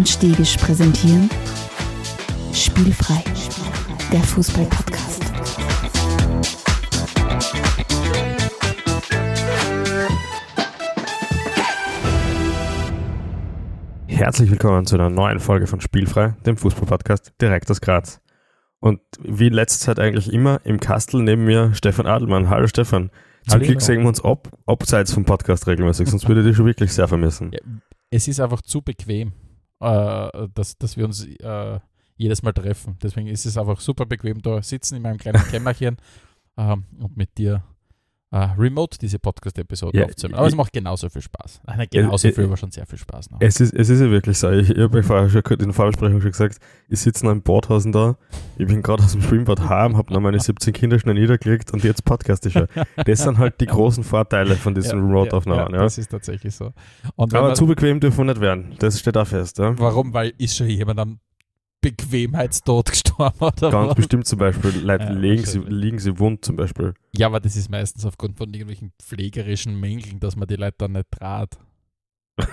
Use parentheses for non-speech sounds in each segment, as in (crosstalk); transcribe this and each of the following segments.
und Stegisch präsentieren Spielfrei, der Fußball-Podcast. Herzlich willkommen zu einer neuen Folge von Spielfrei, dem Fußball-Podcast direkt aus Graz. Und wie in letzter Zeit eigentlich immer, im Kastel neben mir Stefan Adelmann. Hallo Stefan. Zum Hallo. Glück sehen wir uns ab, abseits vom Podcast regelmäßig, sonst würde ich dich schon wirklich sehr vermissen. Ja, es ist einfach zu bequem, äh, dass, dass wir uns äh, jedes Mal treffen. Deswegen ist es einfach super bequem, da sitzen in meinem kleinen (laughs) Kämmerchen ähm, und mit dir äh, remote diese Podcast-Episode Ja, aufzunehmen. Aber es ich- macht genauso viel Spaß. Nein, genauso Äh, viel, aber schon sehr viel Spaß. Noch. Es ist, es ist ja wirklich so. Ich, ich habe vorher schon in der Vorbesprechung schon gesagt, ich sitze noch im Badhausen da, ich bin gerade aus dem Schwimmbad heim, habe noch meine (laughs) 17 Kinder schnell niedergelegt und jetzt podcast ich schon. Das sind halt die großen Vorteile von diesen Remote-Aufnahmen. Ja, Das ist tatsächlich so. Aber man, zu bequem dürfen wir nicht werden. Das steht auch fest. Ja? warum? Weil ist schon jemand am Bequemheitstod (laughs) gestorben oder Ganz was? bestimmt zum Beispiel, (laughs) Leute Ja, liegen, sie, liegen sie wund zum Beispiel. Ja, aber das ist meistens aufgrund von irgendwelchen pflegerischen Mängeln, dass man die Leute dann nicht trat. (laughs)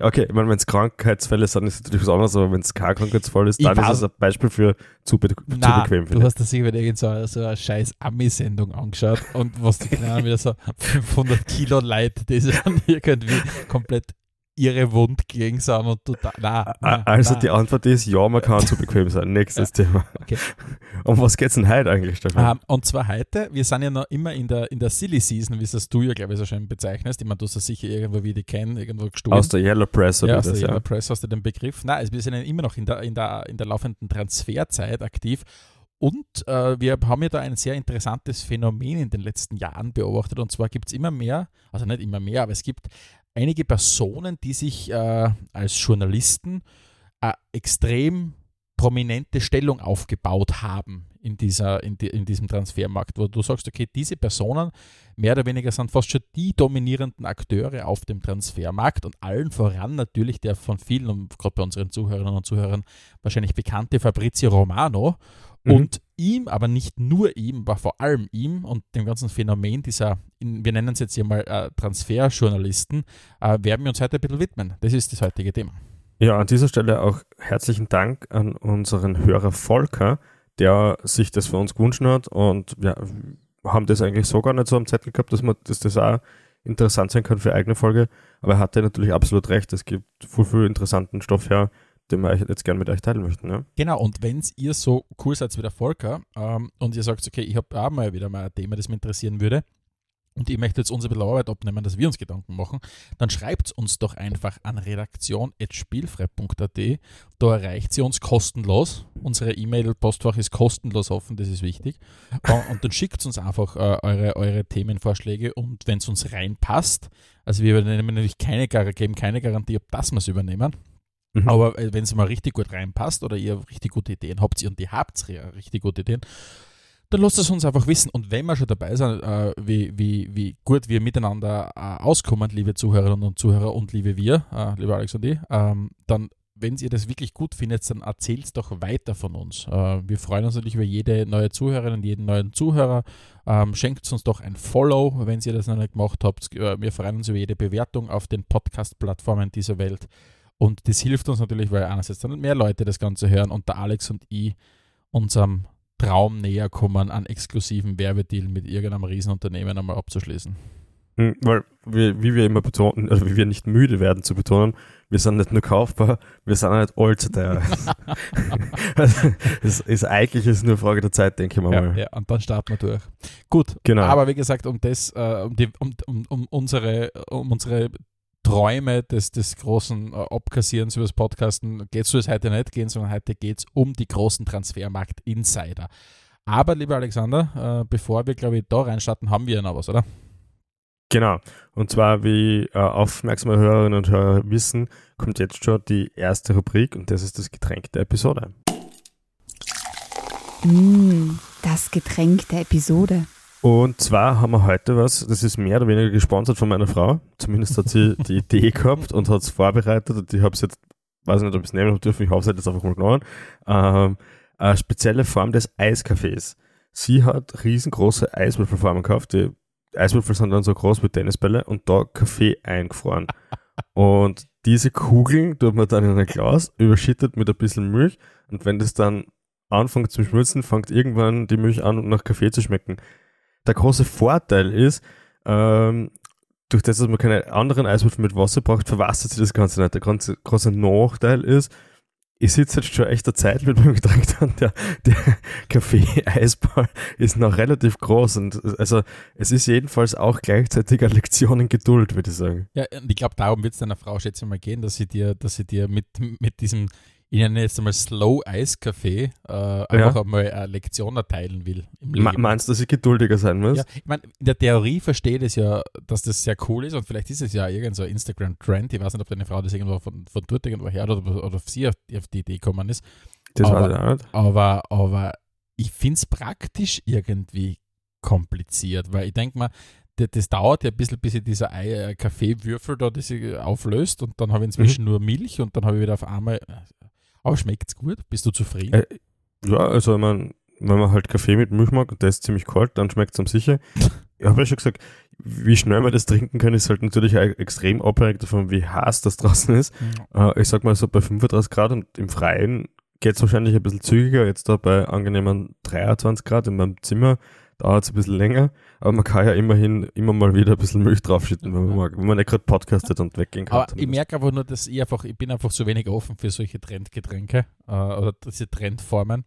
Okay, ich meine, wenn es Krankheitsfälle sind, ist natürlich was anderes, aber wenn es kein Krankheitsfall ist, Ich dann ist es ein Beispiel für zu, be zu Na, bequem. du hast das sicher wieder irgend so, so eine scheiß Ami-Sendung angeschaut und was die Ahnung, wieder so 500 Kilo Leute, die sich dann irgendwie komplett ihre Wund gelegen sind und na, A- na, Also na. die Antwort ist, ja, man kann zu bequem sein. Nächstes Thema. Okay. Um was geht's denn heute eigentlich, Stefan? Ähm, und zwar heute, wir sind ja noch immer in der, in der Silly Season, wie es das du ja, glaube ich, so schön bezeichnest. Ich meine, du hast das sicher irgendwo, wie die kennen, irgendwo gestohlen. aus der Yellow Press oder ja, aus der das, ja. Yellow Press hast du den Begriff. Nein, also wir sind ja immer noch in der, in der, in der laufenden Transferzeit aktiv. Und äh, wir haben ja da ein sehr interessantes Phänomen in den letzten Jahren beobachtet. Und zwar gibt es immer mehr, also nicht immer mehr, aber es gibt einige Personen, die sich äh, als Journalisten äh, extrem prominente Stellung aufgebaut haben in, dieser, in, die, in diesem Transfermarkt, wo du sagst, okay, diese Personen mehr oder weniger sind fast schon die dominierenden Akteure auf dem Transfermarkt und allen voran natürlich der von vielen und gerade bei unseren Zuhörerinnen und Zuhörern wahrscheinlich bekannte Fabrizio Romano Mhm. und ihm, aber nicht nur ihm, aber vor allem ihm und dem ganzen Phänomen dieser, wir nennen es jetzt hier mal äh, Transferjournalisten, äh, werden wir uns heute ein bisschen widmen. Das ist das heutige Thema. Ja, an dieser Stelle auch herzlichen Dank an unseren Hörer Volker, der sich das für uns gewünscht hat und wir haben das eigentlich so gar nicht so am Zettel gehabt, dass, man, dass das auch interessant sein kann für eigene Folge, aber er hatte natürlich absolut recht, es gibt viel, viel interessanten Stoff her, den wir jetzt gerne mit euch teilen möchten. Ja? Genau, und wenn ihr so cool seid wie der Volker ähm, und ihr sagt, okay, ich habe auch mal wieder mal ein Thema, das mich interessieren würde und ihr möchtet jetzt uns ein bisschen Arbeit abnehmen, dass wir uns Gedanken machen, dann schreibt uns doch einfach an redaktion.spielfrei.at. Da erreicht sie uns kostenlos. Unsere E-Mail-Postfach ist kostenlos offen, das ist wichtig. Äh, Und dann schickt uns einfach äh, eure, eure Themenvorschläge und wenn es uns reinpasst, also wir nehmen natürlich keine, geben keine Garantie, ob das wir es übernehmen, Mhm. aber wenn es mal richtig gut reinpasst oder ihr richtig gute Ideen habt und ihr habt ja richtig gute Ideen, dann lasst es uns einfach wissen. Und wenn wir schon dabei sind, äh, wie, wie, wie gut wir miteinander äh, auskommen, liebe Zuhörerinnen und Zuhörer und liebe wir, äh, liebe Alex und ich, ähm, dann, wenn ihr das wirklich gut findet, dann erzählt es doch weiter von uns. Äh, wir freuen uns natürlich über jede neue Zuhörerin und jeden neuen Zuhörer. Ähm, schenkt uns doch ein Follow, wenn ihr das noch nicht gemacht habt. Äh, wir freuen uns über jede Bewertung auf den Podcast-Plattformen dieser Welt. Und das hilft uns natürlich, weil einerseits dann mehr Leute das Ganze hören und der Alex und ich unserem Traum näher kommen, einen exklusiven Werbedeal mit irgendeinem Riesenunternehmen einmal abzuschließen. Mhm, Weil, wir, wie wir immer betonen, also wie wir nicht müde werden zu betonen, wir sind nicht nur kaufbar, wir sind auch nicht allzu teuer. (laughs) (laughs) also, es ist eigentlich ist nur eine Frage der Zeit, denke ich mal. Ja, ja, und dann starten wir durch. Gut, Genau. aber wie gesagt, um das, äh, um, die, um, um, um unsere, um unsere Träume des, des großen äh, Abkassierens über das Podcasten geht es heute nicht gehen, sondern heute geht es um die großen Transfermarkt-Insider. Aber, lieber Alexander, äh, bevor wir, glaube ich, da reinstarten, haben wir ja noch was, oder? Genau. Und zwar, wie äh, aufmerksame Hörerinnen und Hörer wissen, kommt jetzt schon die erste Rubrik und das ist das Getränk der Episode. Mm, das Getränk der Episode. Und zwar haben wir heute was, das ist mehr oder weniger gesponsert von meiner Frau. Zumindest hat sie die (laughs) Idee gehabt und hat es vorbereitet und ich habe es jetzt, weiß nicht, ob ich es nehmen dürfen, ich hoffe, sie hat es einfach mal genommen. Ähm, eine spezielle Form des Eiskaffees. Sie hat riesengroße Eiswürfelformen gekauft, die Eiswürfel sind dann so groß wie Tennisbälle und da Kaffee eingefroren. Und diese Kugeln tut man dann in ein Glas, überschüttet mit ein bisschen Milch und wenn das dann anfängt zu schmilzen, fängt irgendwann die Milch an, nach Kaffee zu schmecken. Der große Vorteil ist, ähm, durch das, dass man keine anderen Eiswürfel mit Wasser braucht, verwassert sich das Ganze nicht. Der ganze große Nachteil ist, ich sitze jetzt schon echt eine Zeit mit meinem Getränk dran. Der, der (laughs) Kaffee-Eisball ist noch relativ groß und also es ist jedenfalls auch gleichzeitig eine Lektion in Geduld, würde ich sagen. Ja, und ich glaube, darum wird es deiner Frau, schätze ich mal, gehen, dass sie dir, dass sie dir mit, mit diesem ich nenne jetzt einmal Slow Ice Café äh, einfach ja. einmal eine Lektion erteilen will. Leben. Meinst du, dass ich geduldiger sein muss? Ja, ich meine, in der Theorie verstehe ich ja, dass das sehr cool ist und vielleicht ist es ja irgendein so Instagram-Trend. Ich weiß nicht, ob deine Frau das irgendwo von, von dort irgendwo her oder, oder auf sie auf die, auf die Idee gekommen ist. Das aber, weiß ich nicht. Aber, aber ich finde es praktisch irgendwie kompliziert, weil ich denke mal, das, das, dauert ja ein bisschen, bis ich dieser Ei, äh, Kaffeewürfel da das auflöst und dann habe ich inzwischen mhm. nur Milch und dann habe ich wieder auf einmal aber schmeckt es gut? Bist du zufrieden? Äh, ja, also ich mein, wenn man halt Kaffee mit Milch mag und der ist ziemlich kalt, dann schmeckt es am sicher. (laughs) Ich habe ja schon gesagt, wie schnell man das trinken kann, ist halt natürlich extrem abhängig davon, wie heiß das draußen ist. Ja. Äh, ich sag mal so bei 35 Grad und im Freien geht es wahrscheinlich ein bisschen zügiger. Jetzt da bei angenehmen 23 Grad in meinem Zimmer dauert es ein bisschen länger, aber man kann ja immerhin immer mal wieder ein bisschen Milch draufschütten, wenn man mag, wenn man nicht gerade podcastet und weggehen kann. Aber ich merke aber nur, dass ich einfach, ich bin einfach so wenig offen für solche Trendgetränke äh, oder diese Trendformen.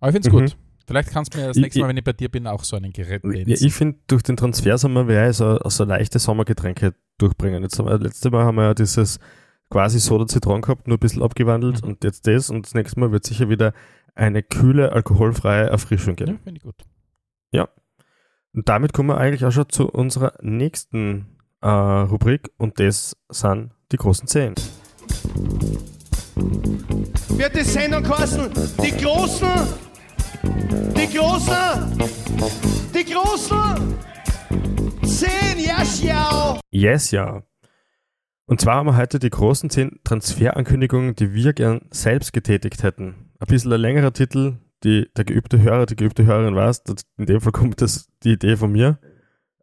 Aber ich finde es mhm. gut. Vielleicht kannst du mir das nächste Mal, wenn ich bei dir bin, auch so einen Gerät nehmen. Ja, ich finde, durch den Transfersommer wäre so, so leichte Sommergetränke durchbringen. Jetzt haben wir, letzte Mal haben wir ja dieses quasi Soda-Zitron gehabt, nur ein bisschen abgewandelt mhm. und jetzt das und das nächste Mal wird sicher wieder eine kühle, alkoholfreie Erfrischung geben. Ja, finde ich gut. Und damit kommen wir eigentlich auch schon zu unserer nächsten äh, Rubrik und das sind die großen Zehn. Wird die Sendung kosten? Die großen, die großen, die großen Zehn, yes, ja. Yes, ja. Und zwar haben wir heute die großen zehn Transferankündigungen, die wir gern selbst getätigt hätten. Ein bisschen ein längerer Titel, die, der geübte Hörer, die geübte Hörerin weiß, in dem Fall kommt das die Idee von mir.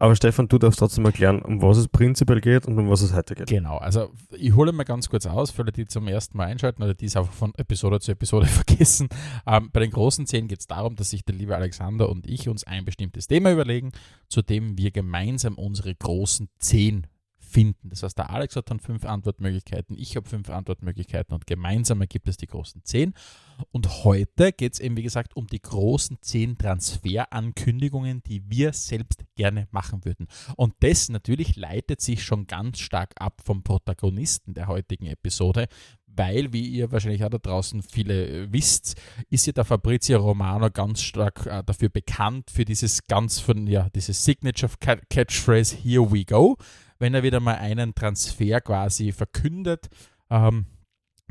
Aber Stefan, du darfst trotzdem erklären, um was es prinzipiell geht und um was es heute geht. Genau, also ich hole mal ganz kurz aus, für alle, die zum ersten Mal einschalten oder die es einfach von Episode zu Episode (laughs) vergessen. Ähm, bei den großen zehn geht es darum, dass sich der liebe Alexander und ich uns ein bestimmtes Thema überlegen, zu dem wir gemeinsam unsere großen zehn finden. Das heißt, der Alex hat dann fünf Antwortmöglichkeiten, ich habe fünf Antwortmöglichkeiten und gemeinsam ergibt es die großen zehn. Und heute geht es eben, wie gesagt, um die großen zehn Transferankündigungen, die wir selbst gerne machen würden. Und das natürlich leitet sich schon ganz stark ab vom Protagonisten der heutigen Episode, weil, wie ihr wahrscheinlich auch da draußen viele wisst, ist ja der Fabrizio Romano ganz stark äh, dafür bekannt, für dieses ganz von, ja, dieses Signature Catchphrase Here we go wenn er wieder mal einen Transfer quasi verkündet. Ähm,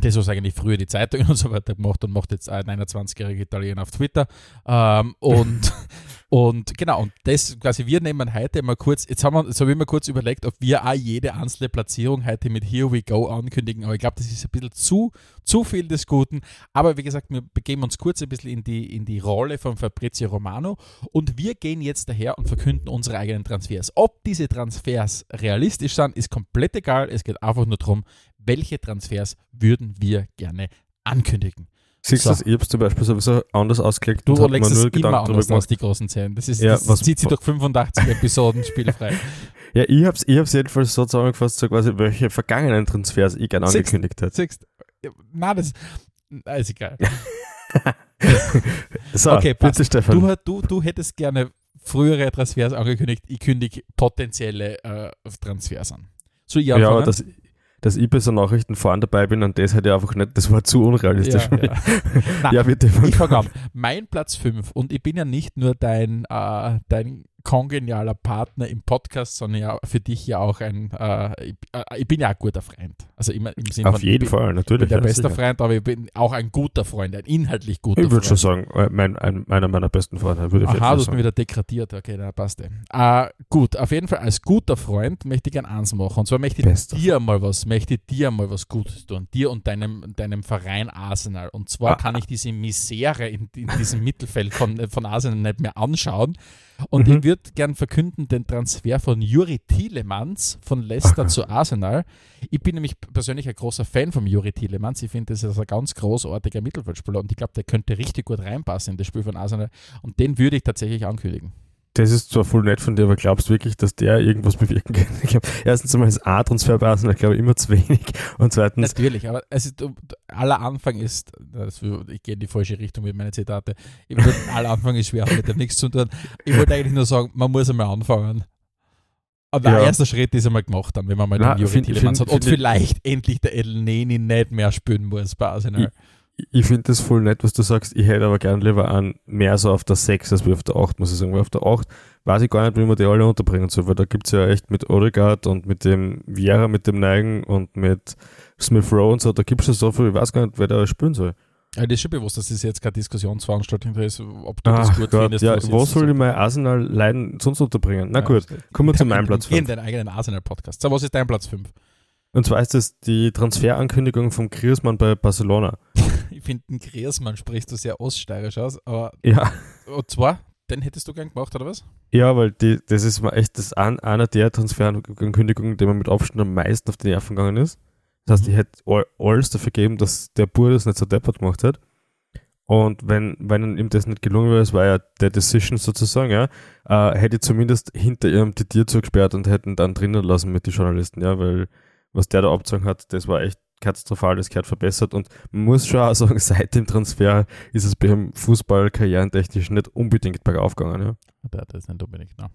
das, was eigentlich früher die Zeitungen (laughs) und so weiter gemacht und macht jetzt ein 21-jähriger Italiener auf Twitter. Ähm, und, (laughs) und genau, und das quasi, wir nehmen heute mal kurz, jetzt haben wir, jetzt habe ich mir kurz überlegt, ob wir auch jede einzelne Platzierung heute mit Here We Go ankündigen, aber ich glaube, das ist ein bisschen zu, zu viel des Guten. Aber wie gesagt, wir begeben uns kurz ein bisschen in die, in die Rolle von Fabrizio Romano und wir gehen jetzt daher und verkünden unsere eigenen Transfers. Ob diese Transfers realistisch sind, ist komplett egal. Es geht einfach nur darum, welche Transfers würden wir gerne ankündigen. Siehst du, so. ich habe zum Beispiel sowieso anders ausgelegt. Du legst es immer anders aus, die großen Zähne. Das, ist, ja, das was, zieht sich durch 85 (laughs) Episoden spielfrei. Ja, ich habe es ich jedenfalls so zusammengefasst, so quasi, welche vergangenen Transfers ich gerne angekündigt hätte. Siehst, na, das ist egal. (laughs) so, okay, bitte, Stefan. Du, du, du hättest gerne frühere Transfers angekündigt, ich kündige potenzielle äh, Transfers an. So, ja, ja das, dass ich bei so Nachrichten vorne dabei bin und das hätte ich einfach nicht, das war zu unrealistisch. Ja, ja. (laughs) Nein, ja bitte. Ich fange an. Mein Platz 5 und ich bin ja nicht nur dein, äh, dein kongenialer Partner im Podcast, sondern ja für dich ja auch ein, äh, ich, äh, ich, bin ja ein guter Freund. Also immer im Sinne Auf jeden Fall, natürlich. Ich bin der beste sicher. Freund, aber ich bin auch ein guter Freund, ein inhaltlich guter Freund. Ich würde schon sagen, äh, mein, ein, einer meiner besten Freunde. Würde ich Aha, du hast mich wieder degradiert, okay, da passt äh, Gut, auf jeden Fall als guter Freund möchte ich gern eins machen. Und zwar möchte ich Bester. dir mal was, möchte ich dir mal was Gutes tun. Dir und deinem, deinem Verein Arsenal. Und zwar ah. kann ich diese Misere in, in diesem Mittelfeld von, von Arsenal nicht mehr anschauen. Und mhm. ich würde gern verkünden den Transfer von Juri Tielemans von Leicester (laughs) zu Arsenal. Ich bin nämlich persönlich ein großer Fan von Juri Tielemans. Ich finde, das ist ein ganz großartiger Mittelfeldspieler und ich glaube, der könnte richtig gut reinpassen in das Spiel von Arsenal und den würde ich tatsächlich ankündigen. Das ist zwar voll nett von dir, aber glaubst du wirklich, dass der irgendwas bewirken kann? Ich glaube, erstens einmal ist A-Transfer bei Arsenal, glaube ich, immer zu wenig. Und zweitens. Natürlich, aber es ist, aller Anfang ist, ich gehe in die falsche Richtung mit meinen Zitate. Ich aller Anfang ist schwer, mit dem nichts zu tun. Ich wollte eigentlich nur sagen, man muss einmal anfangen. Aber ja. der erste Schritt ist einmal gemacht, dann, wenn man mal Na, den Juri Tielemans hat. Und vielleicht endlich der El Neni nicht mehr spielen muss bei Arsenal. Ich finde das voll nett, was du sagst. Ich hätte aber gern lieber einen mehr so auf der 6 als wie auf der 8, muss ich sagen. Weil auf der 8 weiß ich gar nicht, wie man die alle unterbringen soll, weil da gibt es ja echt mit Odegaard und mit dem Vieira, mit dem Neigen und mit Smith Rowe und so, da gibt es ja so viel, ich weiß gar nicht, wer da spielen soll. Ja, das ist schon bewusst, dass das jetzt keine Diskussionsveranstaltung da ist, ob du das Ach gut Gott, findest. ja, was wo soll so- ich mein Arsenal leiden sonst unterbringen? Na Ja, gut, das- kommen wir zu meinem (laughs) In- Platz In 5. deinen eigenen Arsenal-Podcast. So, was ist dein Platz 5? Und zwar ist das die Transferankündigung vom Griezmann bei Barcelona. (laughs) Ich finde, den Griezmann sprichst du sehr oststeirisch aus, aber Ja, und zwar, den hättest du gern gemacht, oder was? ja weil die, das ist mal echt das an, einer der Transferankündigungen, der mir mit Abstand am meisten auf die Nerven gegangen ist. Das heißt, Mhm. ich hätte all- alles dafür gegeben, dass der Bur das nicht so deppert gemacht hat. Und wenn, wenn ihm das nicht gelungen wäre, es war ja der Decision sozusagen, ja, äh, hätte ich zumindest hinter ihrem die Tür zugesperrt und hätten dann drinnen lassen mit den Journalisten, ja, weil was der da abgezogen hat, das war echt katastrophal, das gehört verbessert und man muss schon auch sagen, (laughs) seit dem Transfer ist es bei ihm Fußball karrierentechnisch nicht unbedingt bergauf gegangen, ja. Aber das ist nicht unbedingt, ne?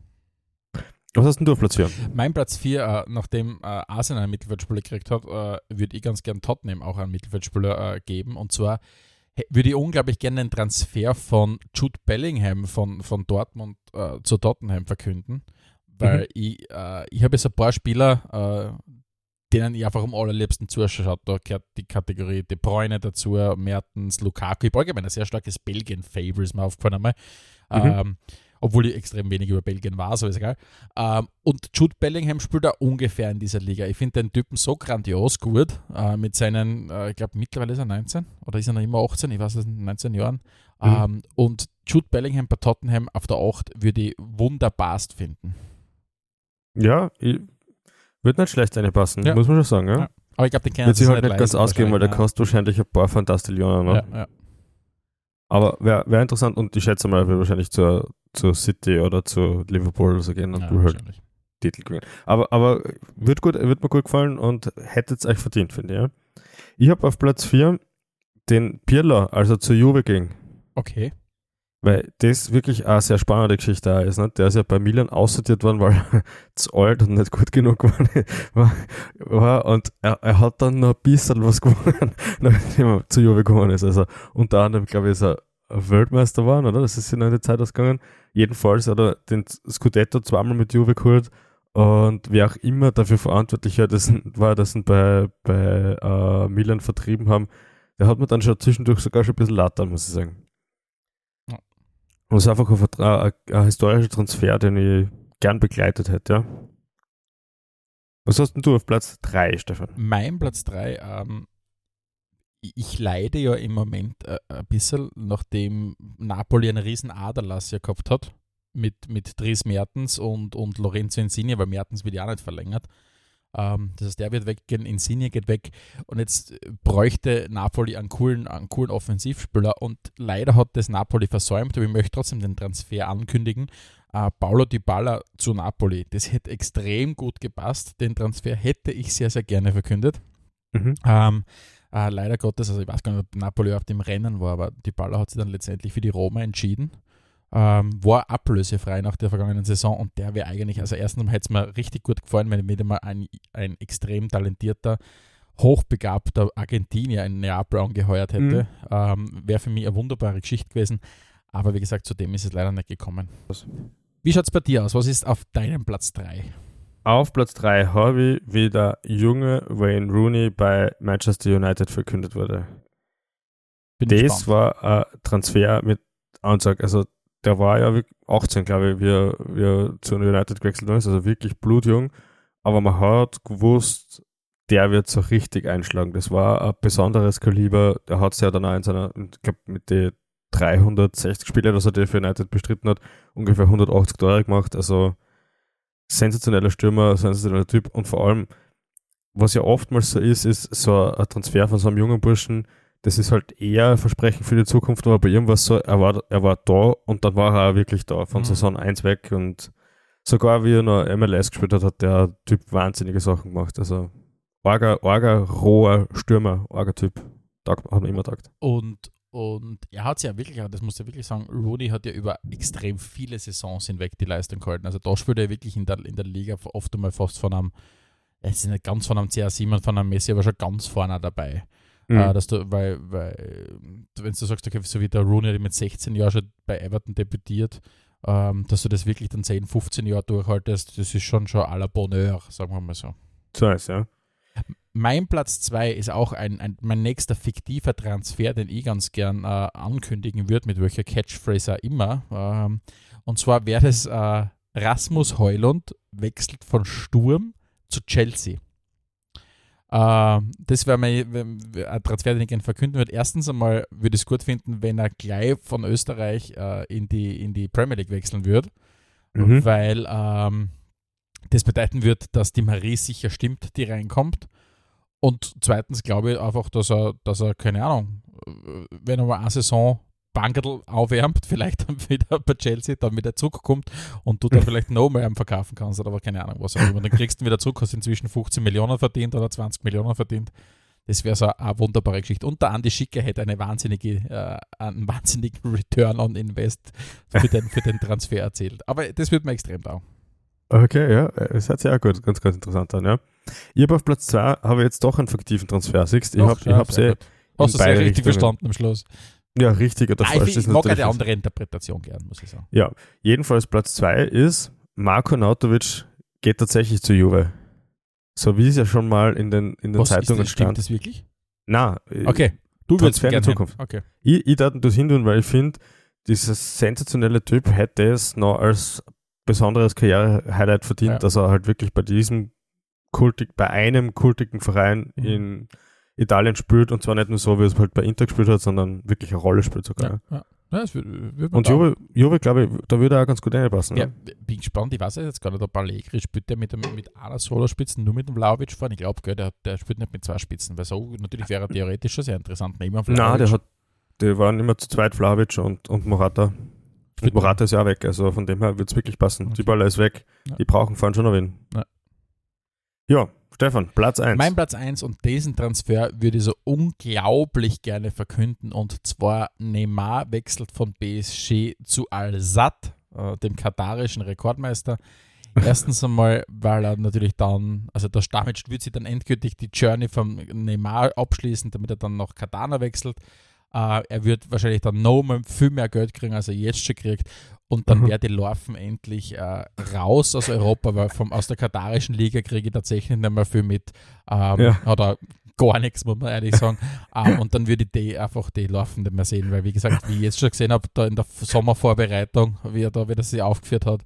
Was hast denn du auf Platz 4? Mein Platz 4, äh, nachdem äh, Arsenal einen Mittelfeldspieler gekriegt hat, äh, würde ich ganz gern Tottenham auch einen Mittelfeldspieler äh, geben. Und zwar würde ich unglaublich gerne den Transfer von Jude Bellingham von, von Dortmund äh, zu Tottenham verkünden. Weil Mhm. ich, äh, ich habe jetzt ein paar Spieler, denen ich einfach am allerliebsten zuschaue. Da gehört die Kategorie De Bruyne dazu, Mertens, Lukaku. Ich habe allgemein ein sehr starkes Belgien-Favor, ist mir aufgefallen einmal. Mhm. Ähm, obwohl ich extrem wenig über Belgien weiß, aber ist egal. Ähm, und Jude Bellingham spielt da ungefähr in dieser Liga. Ich finde den Typen so grandios gut äh, mit seinen, äh, ich glaube mittlerweile ist er 19 oder ist er noch immer 18, ich weiß es nicht, 19 Jahren. Mhm. Ähm, und Jude Bellingham bei Tottenham auf der 8 würde ich wunderbarst finden. Ja, wird nicht schlecht reinpassen, Ja. muss man schon sagen, ja. Ja. Aber ich glaube, den kennen Wird sich halt nicht nicht ganz ausgeben, weil der wahrscheinlich, kostet wahrscheinlich ein paar Fantastillionen. Ne? ja. Ja, ja. Aber wäre wär interessant und ich schätze mal, er wird wahrscheinlich zur, zur City oder zu Liverpool oder so gehen und Ja, du halt. Titel gewinnen. Aber, aber wird, gut, wird mir gut gefallen und hättet es euch verdient, finde ich. Ja? Ich habe auf Platz 4 den Pirlo, also zu Juve ging. Okay. Weil das wirklich eine sehr spannende Geschichte ist. Ne? Der ist ja bei Milan aussortiert worden, weil er (laughs) zu alt und nicht gut genug (laughs) war. war und er, er hat dann noch ein bisschen was gewonnen, (laughs) nachdem er zu Juve gekommen ist. Also unter anderem, glaube ich, ist er Weltmeister geworden, oder? Das ist in der Zeit ausgegangen. Jedenfalls hat er den Scudetto zweimal mit Juve geholt. Und wer auch immer dafür verantwortlich war, dass, war, dass ihn bei, bei äh, Milan vertrieben haben, der hat mir dann schon zwischendurch sogar schon ein bisschen lattern, muss ich sagen. Ja. Und es ist einfach ein, ein, ein historischer Transfer, den ich gern begleitet hätte, ja. Was hast denn du auf Platz 3, Stefan? Mein Platz 3, ähm, ich- leide ja im Moment äh, ein bisschen, nachdem Napoli einen riesen Aderlass ja gehabt hat mit, mit Dries Mertens und, und Lorenzo Insigne, weil Mertens wird ja auch nicht verlängert. Ähm, das heißt, der wird weggehen, Insigne geht weg und jetzt äh, bräuchte Napoli einen coolen, einen coolen Offensivspieler und leider hat das Napoli versäumt, aber ich möchte trotzdem den Transfer ankündigen. Äh, Paulo Dybala zu Napoli, das hätte extrem gut gepasst. Den Transfer hätte ich sehr, sehr gerne verkündet. Mhm. Ähm, äh, leider Gottes, also ich weiß gar nicht, ob Napoli auf dem Rennen war, aber die Baller hat sich dann letztendlich für die Roma entschieden. Ähm, war ablösefrei nach der vergangenen Saison und der wäre eigentlich, also erstens hätte es mir richtig gut gefallen, wenn wieder mal ein, ein extrem talentierter, hochbegabter Argentinier in Neapel angeheuert hätte. Ähm, wäre für mich eine wunderbare Geschichte gewesen, aber wie gesagt, zu dem ist es leider nicht gekommen. Wie schaut es bei dir aus? Was ist auf deinem Platz 3? Auf Platz 3 habe ich, wie der junge Wayne Rooney bei Manchester United verkündet wurde. Das war ein Transfer mit Ansage. Also der war ja wirklich 18, glaube ich, wie er, wie er zu United gewechselt ist. Also wirklich blutjung. Aber man hat gewusst, der wird so richtig einschlagen. Das war ein besonderes Kaliber. Der hat es ja dann auch in seiner, ich glaube, mit den 360 Spiele, dass er für United bestritten hat, ungefähr 180 Tore gemacht. Also sensationeller Stürmer, sensationeller Typ und vor allem was ja oftmals so ist, ist so ein Transfer von so einem jungen Burschen, das ist halt eher ein Versprechen für die Zukunft, aber bei ihm war es so, er war, er war da und dann war er auch wirklich da, von Mhm. Saison 1 weg und sogar wie er noch MLS gespielt hat, hat der Typ wahnsinnige Sachen gemacht. Also arger, arger, roher Stürmer, arger Typ. Tag, hat man immer gedacht. Und, und er hat ja wirklich, das muss ich wirklich sagen, Rooney hat ja über extrem viele Saisons hinweg die Leistung gehalten. Also da spielt er wirklich in der, in der Liga oft einmal fast von einem, es ist nicht ganz von einem CR7 und von einem Messi, aber schon ganz vorne dabei. Mhm. Äh, dass du, weil, weil, wenn du sagst, okay, so wie der Rooney der mit 16 Jahren schon bei Everton debütiert, ähm, dass du das wirklich dann 10, 15 Jahre durchhaltest, das ist schon schon à la Bonheur, sagen wir mal so. so ist, ja. Mein Platz 2 ist auch ein, ein, mein nächster fiktiver Transfer, den ich ganz gern äh, ankündigen würde, mit welcher Catchphrase immer. Ähm, und zwar wäre es äh, Rasmus Heulund wechselt von Sturm zu Chelsea. Ähm, das wäre mein ein Transfer, den ich gerne verkünden würde. Erstens einmal würde ich es gut finden, wenn er gleich von Österreich äh, in, die, in die Premier League wechseln würde Mhm. weil ähm, das bedeuten wird, dass die Marie sicher stimmt, die reinkommt. Und zweitens glaube ich einfach, dass er, dass er, keine Ahnung, äh, wenn er mal eine Saison Bankerl aufwärmt, (laughs) vielleicht dann wieder bei Chelsea, dann wieder zurückkommt und du dann (laughs) vielleicht noch mehr am verkaufen kannst oder aber keine Ahnung was auch immer. Dann kriegst du ihn wieder zurück, hast inzwischen 15 Millionen verdient oder 20 Millionen verdient. Das wäre so eine wunderbare Geschichte. Und der Andi Schicker hätte eine wahnsinnige, äh, einen wahnsinnigen Return on Invest für den, für den Transfer erzählt. Aber das wird mir extrem taugen. Okay, ja, es hört sich auch gut, ganz, ganz interessant an, ja. Ich habe auf Platz 2 habe jetzt doch einen fiktiven Transfer, siehst Ich habe ich ja, sie, gut. Hast du beide richtig Richtungen. verstanden am Schluss. ja, richtig oder Ah, ich, falsch ich ist mag eine andere Interpretation gern, muss ich sagen. Ja, jedenfalls Platz 2 ist, Marco Nautovic geht tatsächlich zu Juve. So wie es ja schon mal in den, in den Was ist Zeitungen das, stimmt stand. das wirklich? Na, Okay, du würdest Transfer in gerne Zukunft. Okay. Ich, ich darf das hin tun, weil ich finde, dieser sensationelle Typ hätte es noch als besonderes Karriere-Highlight verdient, Ja. dass er halt wirklich bei diesem kultig, bei einem kultigen Verein Mhm. in Italien spielt und zwar nicht nur so, wie es halt bei Inter gespielt hat, sondern wirklich eine Rolle spielt sogar. Ja, ja. ja das würde würd Und Juve, Juve glaube ich, da würde er auch ganz gut reinpassen. Ja, ne? bin gespannt. Ich weiß jetzt gar nicht, ob Allegri spielt der mit, dem, mit einer Solospitze, nur mit dem Vlaovic fahren. Ich glaube, der, der spielt nicht mit zwei Spitzen, weil so natürlich wäre er theoretisch schon sehr interessant. Nehmen wir Nein, der hat, die waren immer zu zweit, Vlahovic und, und Morata. Und Morata ist ja auch weg, also von dem her wird es wirklich passen. Okay. Die Baller ist weg, Ja. die brauchen vorhin schon noch wen. Ja. Ja, Stefan, Platz 1. Mein Platz 1 und diesen Transfer würde ich so unglaublich gerne verkünden und zwar Neymar wechselt von PSG zu Al-Sadd, äh, dem katarischen Rekordmeister. Erstens einmal, weil er natürlich dann, also der damit wird sie dann endgültig die Journey vom Neymar abschließen, damit er dann nach Katana wechselt. Äh, er wird wahrscheinlich dann noch mal viel mehr Geld kriegen, als er jetzt schon kriegt. Und dann Mhm. wäre die Laufen endlich äh, raus aus Europa, weil vom, aus der katarischen Liga kriege ich tatsächlich nicht mehr viel mit. Ähm, Ja. Oder gar nichts, muss man ehrlich sagen. (laughs) ähm, und dann würde ich die einfach die Laufen nicht mehr sehen, weil wie gesagt, wie ich jetzt schon gesehen habe, da in der Sommervorbereitung, wie er da wieder sie aufgeführt hat,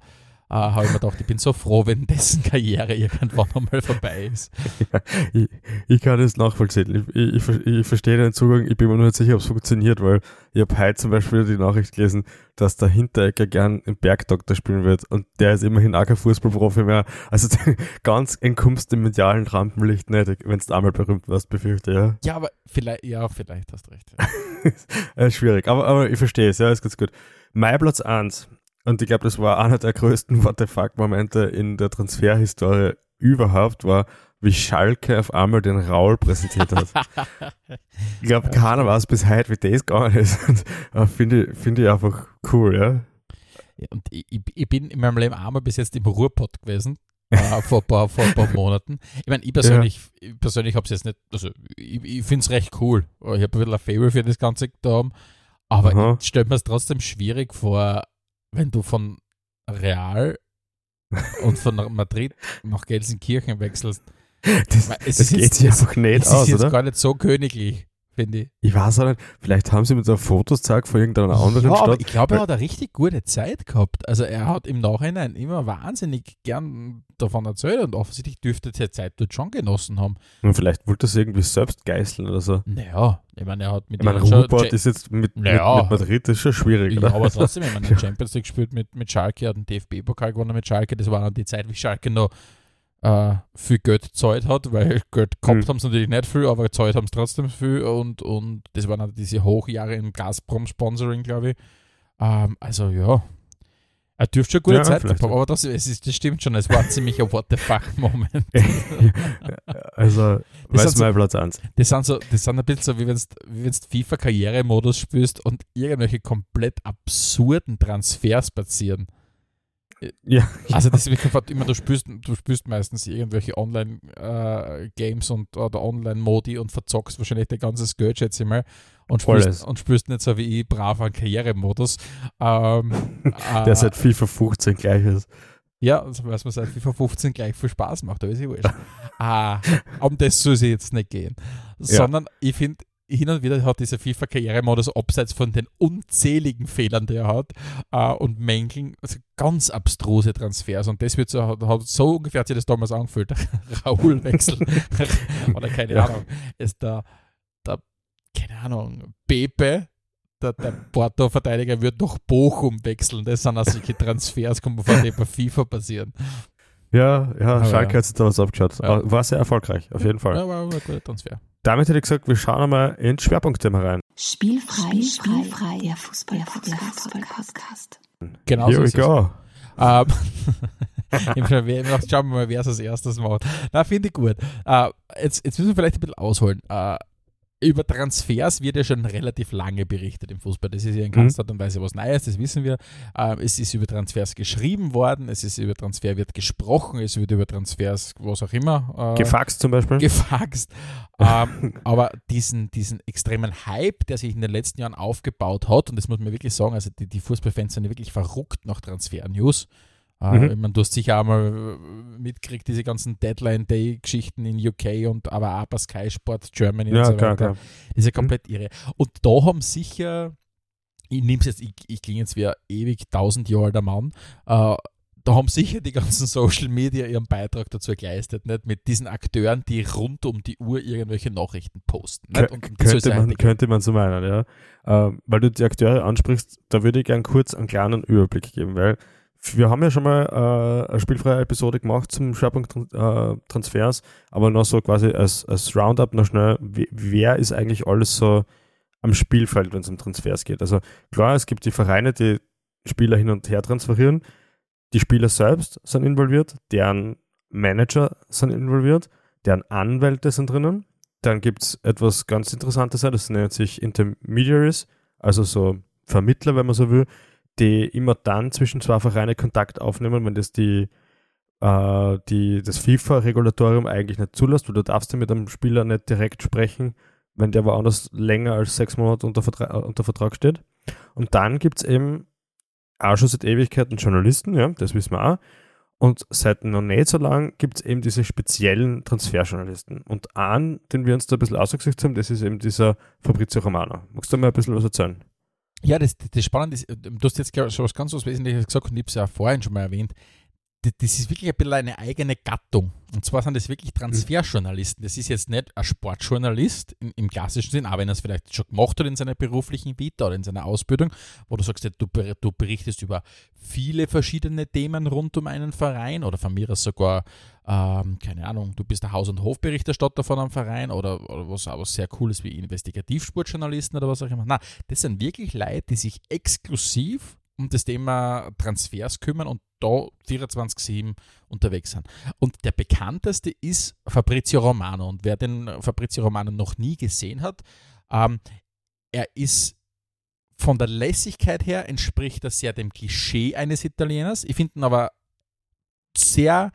äh, habe ich mir gedacht, ich bin so froh, wenn dessen Karriere irgendwann einmal vorbei ist. (laughs) ich, ich kann das nachvollziehen. Ich, ich, ich, ver- ich verstehe den Zugang, ich bin mir nur nicht sicher, ob es funktioniert, weil ich habe heute zum Beispiel die Nachricht gelesen, dass der Hinteregger gern im Bergdoktor spielen wird und der ist immerhin auch kein Fußballprofi mehr. Also (laughs) ganz entkommst im medialen Rampenlicht nicht, wenn du einmal berühmt warst, befürchte ja. Ja, aber vielleicht, ja, vielleicht hast du recht. (laughs) äh, schwierig, aber, aber ich verstehe es, ja, ist ganz gut. Mein Platz 1, und ich glaube, das war einer der größten (laughs) What the fuck-Momente in der Transferhistorie überhaupt, war, wie Schalke auf einmal den Raul präsentiert hat. (laughs) ich glaube, keiner weiß bis heute, wie das gegangen ist. (laughs) Äh, Finde ich, finde ich einfach cool, ja. Ja, Und ich, ich- bin in meinem Leben einmal bis jetzt im Ruhrpott gewesen, äh, vor, ein paar, vor ein paar Monaten. Ich meine, ich persönlich, ich persönlich habe es jetzt nicht, also ich, ich finde es recht cool. Ich habe ein bisschen ein Favor für das Ganze da, aber Aha. ich stelle mir es trotzdem schwierig vor, wenn du von Real und von Madrid nach Gelsenkirchen wechselst. Das, es das ist geht sich einfach nicht Es aus, ist jetzt oder? gar nicht so königlich, finde ich. Weiß auch nicht, vielleicht haben sie mit so Fotos gezeigt von irgendeiner anderen ja, aber Stadt. ich glaube, er Weil- hat eine richtig gute Zeit gehabt. Also er hat im Nachhinein immer wahnsinnig gern davon erzählt und offensichtlich dürfte er die Zeit dort schon genossen haben. Und vielleicht wollte er sie irgendwie selbst geißeln oder so. Naja, ich meine, er hat mit Ich meine, Cha- ist jetzt mit, Ja. mit, mit Madrid das ist schon schwierig, ja, oder? aber trotzdem, ich meine, er (laughs) hat Champions League gespielt mit, mit Schalke, hat einen DFB-Pokal gewonnen mit Schalke, das war dann die Zeit, wie Schalke noch äh, viel Geld gezahlt hat, weil Geld gehabt Mhm. haben sie natürlich nicht viel, aber gezahlt haben sie trotzdem viel und, und das waren auch diese Hochjahre im Gazprom-Sponsoring, glaube ich. Ähm, also ja, er dürfte schon gute Ja, Zeit haben, aber das, es ist, das stimmt schon, es war ziemlich ein What the fuck-Moment. (laughs) also, Das weiß sind so- mein Platz 1. Das sind, so, das sind ein bisschen so, wie wenn du FIFA-Karrieremodus spielst und irgendwelche komplett absurden Transfers passieren. Ja, Also das ist wirklich immer, du spielst, du spielst meistens irgendwelche Online-Games und oder Online-Modi und verzockst wahrscheinlich dein ganzes Geld, schätze ich mal, und Alles. spielst, und spielst nicht so wie ich brav einen Karrieremodus. Ähm, (laughs) der äh, seit FIFA 15 gleich ist. ja, also weiß man seit FIFA 15 gleich viel Spaß macht, aber ist eh wurscht. (laughs) ah, um das soll es jetzt nicht gehen. Sondern ich finde, hin und wieder hat dieser FIFA-Karrieremodus abseits von den unzähligen Fehlern, die er hat, äh, und Mängeln, also ganz abstruse Transfers. Und das wird so, hat, so ungefähr hat sich das damals angefühlt. (laughs) Raoul-Wechsel. (laughs) Oder keine Ja. Ahnung. Ist der, der, keine Ahnung, Pepe, der, der Porto-Verteidiger wird nach Bochum wechseln. Das sind auch solche Transfers, kommen von dem bei FIFA passieren. Ja, ja, Aber Schalke ja. hat sich da was abgeschaut. Ja. War sehr erfolgreich, auf jeden Fall. Ja, war ein guter Transfer. Damit hätte ich gesagt, wir schauen einmal ins Schwerpunktthema rein. Spielfrei, spielfrei, der Fußball-Podcast. Genau Here so we go. Ähm, (laughs) schauen wir mal, wer es als erstes macht. Na, finde ich gut. Äh, jetzt, jetzt müssen wir vielleicht ein bisschen ausholen. Äh, über Transfers wird ja schon relativ lange berichtet im Fußball. Das ist ja in Mhm. keinster Art und Weise was Neues, das wissen wir. Äh, es ist über Transfers geschrieben worden, es ist über Transfer wird gesprochen, es wird über Transfers, was auch immer. Äh, Gefaxt zum Beispiel. gefaxt. (laughs) ähm, aber diesen, diesen extremen Hype, der sich in den letzten Jahren aufgebaut hat, und das muss man wirklich sagen, also die, die Fußballfans sind ja wirklich verrückt nach Transfer-News. Äh, Mhm. ich meine, du hast sicher einmal äh, mitgekriegt, diese ganzen Deadline-Day-Geschichten in UK und aber auch bei Sky Sport Germany und ja, so klar, weiter. klar. Das ist ja komplett irre. Und da haben sicher, ich nehme es jetzt, ich, ich klinge jetzt wie ein ewig tausend Jahre alter Mann, äh, da haben sicher die ganzen (laughs) Social Media ihren Beitrag dazu geleistet, nicht? Mit diesen Akteuren, die rund um die Uhr irgendwelche Nachrichten posten. Und könnte, man, könnte man so meinen, ja. Ähm, weil du die Akteure ansprichst, da würde ich gern kurz einen kleinen Überblick geben, weil wir haben ja schon mal äh, eine spielfreie Episode gemacht zum Schwerpunkt äh, Transfers, aber noch so quasi als, als Roundup noch schnell, wer ist eigentlich alles so am Spielfeld, wenn es um Transfers geht. Also klar, es gibt die Vereine, die Spieler hin und her transferieren, die Spieler selbst sind involviert, deren Manager sind involviert, deren Anwälte sind drinnen. Dann gibt es etwas ganz Interessantes, das nennt sich Intermediaries, also so Vermittler, wenn man so will, die immer dann zwischen zwei Vereine Kontakt aufnehmen, wenn das die, äh, die das FIFA-Regulatorium eigentlich nicht zulässt, weil du darfst ja mit einem Spieler nicht direkt sprechen, wenn der woanders länger als sechs Monate unter, Vertra äh, unter Vertrag steht. Und dann gibt es eben auch schon seit Ewigkeiten Journalisten, ja, das wissen wir auch. Und seit noch nicht so lang gibt es eben diese speziellen Transferjournalisten. Und einen, den wir uns da ein bisschen ausgesucht haben, das ist eben dieser Fabrizio Romano. Magst du mal ein bisschen was erzählen? Ja, das, das Spannende ist, du hast jetzt schon was ganz was Wesentliches gesagt und ich habe es ja vorhin schon mal erwähnt. Das, ist wirklich ein bisschen eine eigene Gattung. Und zwar sind das wirklich Transferjournalisten. Das ist jetzt nicht ein Sportjournalist im, im klassischen Sinn, auch wenn er es vielleicht schon gemacht hat in seiner beruflichen Vita oder in seiner Ausbildung, wo du sagst, du, du berichtest über viele verschiedene Themen rund um einen Verein oder von mir aus sogar, ähm, keine Ahnung, du bist der Haus- und Hofberichterstatter von einem Verein oder, oder was was sehr cooles wie Investigativsportjournalisten oder was auch immer. Nein, das sind wirklich Leute, die sich exklusiv um das Thema Transfers kümmern und da 24-7 unterwegs sind. Und der bekannteste ist Fabrizio Romano. Und wer den Fabrizio Romano noch nie gesehen hat, ähm, er ist von der Lässigkeit her entspricht er sehr dem Klischee eines Italieners. Ich finde ihn aber sehr,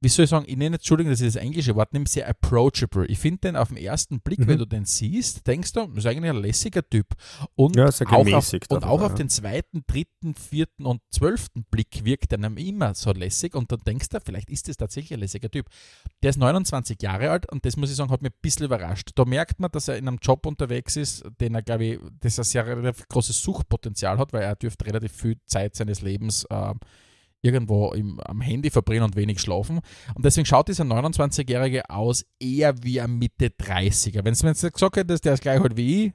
wie soll ich sagen, ich nenne, Entschuldigung, das ist das englische Wort, nimm sehr approachable. Ich finde den auf den ersten Blick, Mhm. wenn du den siehst, denkst du, das ist eigentlich ein lässiger Typ. Und Ja, auch auf, gemäßigt und auch auf ja. den zweiten, dritten, vierten und zwölften Blick wirkt er einem immer so lässig und dann denkst du, vielleicht ist das tatsächlich ein lässiger Typ. Der ist 29 Jahre alt und das muss ich sagen, hat mich ein bisschen überrascht. Da merkt man, dass er in einem Job unterwegs ist, den er, glaube ich, das er sehr großes Suchtpotenzial hat, weil er dürfte relativ viel Zeit seines Lebens ähm, irgendwo im, am Handy verbrennen und wenig schlafen. Und deswegen schaut dieser 29-Jährige aus eher wie ein Mitte 30er. Wenn es jetzt gesagt hätte, der ist gleich halt wie ich,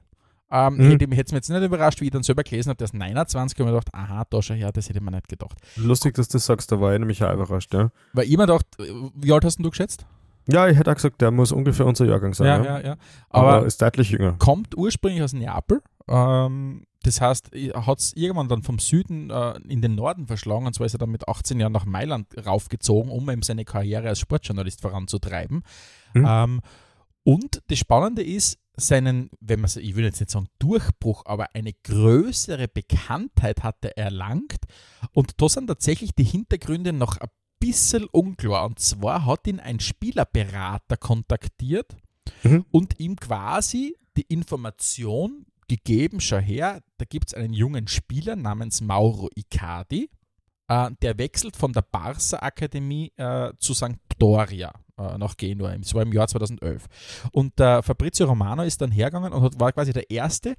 Ähm, Mhm. hätte mich jetzt jetzt nicht überrascht, wie ich dann selber gelesen habe, der ist 29 und mir gedacht, aha, da schau her, das hätte ich mir nicht gedacht. Lustig, dass du das sagst, da war ich nämlich auch überrascht, ja. Weil ich mir gedacht, wie alt hast denn du geschätzt? Ja, ich hätte auch gesagt, der muss ungefähr unser Jahrgang sein. Ja, ja. Aber, Aber ist deutlich jünger. kommt ursprünglich aus Neapel. Ähm, das heißt, er hat es irgendwann dann vom Süden äh, in den Norden verschlagen und zwar ist er dann mit 18 Jahren nach Mailand raufgezogen, um eben seine Karriere als Sportjournalist voranzutreiben. Mhm. Ähm, und das Spannende ist, seinen, wenn man so, ich will jetzt nicht sagen Durchbruch, aber eine größere Bekanntheit hat er erlangt. Und da sind tatsächlich die Hintergründe noch ein bisschen unklar. Und zwar hat ihn ein Spielerberater kontaktiert Mhm. und ihm quasi die Information gegeben, schau her, da gibt es einen jungen Spieler namens Mauro Icardi, äh, der wechselt von der Barca Akademie äh, zu Sampdoria äh, nach Genua. Das war im Jahr 2011. Und der Fabrizio Romano ist dann hergegangen und hat, war quasi der Erste,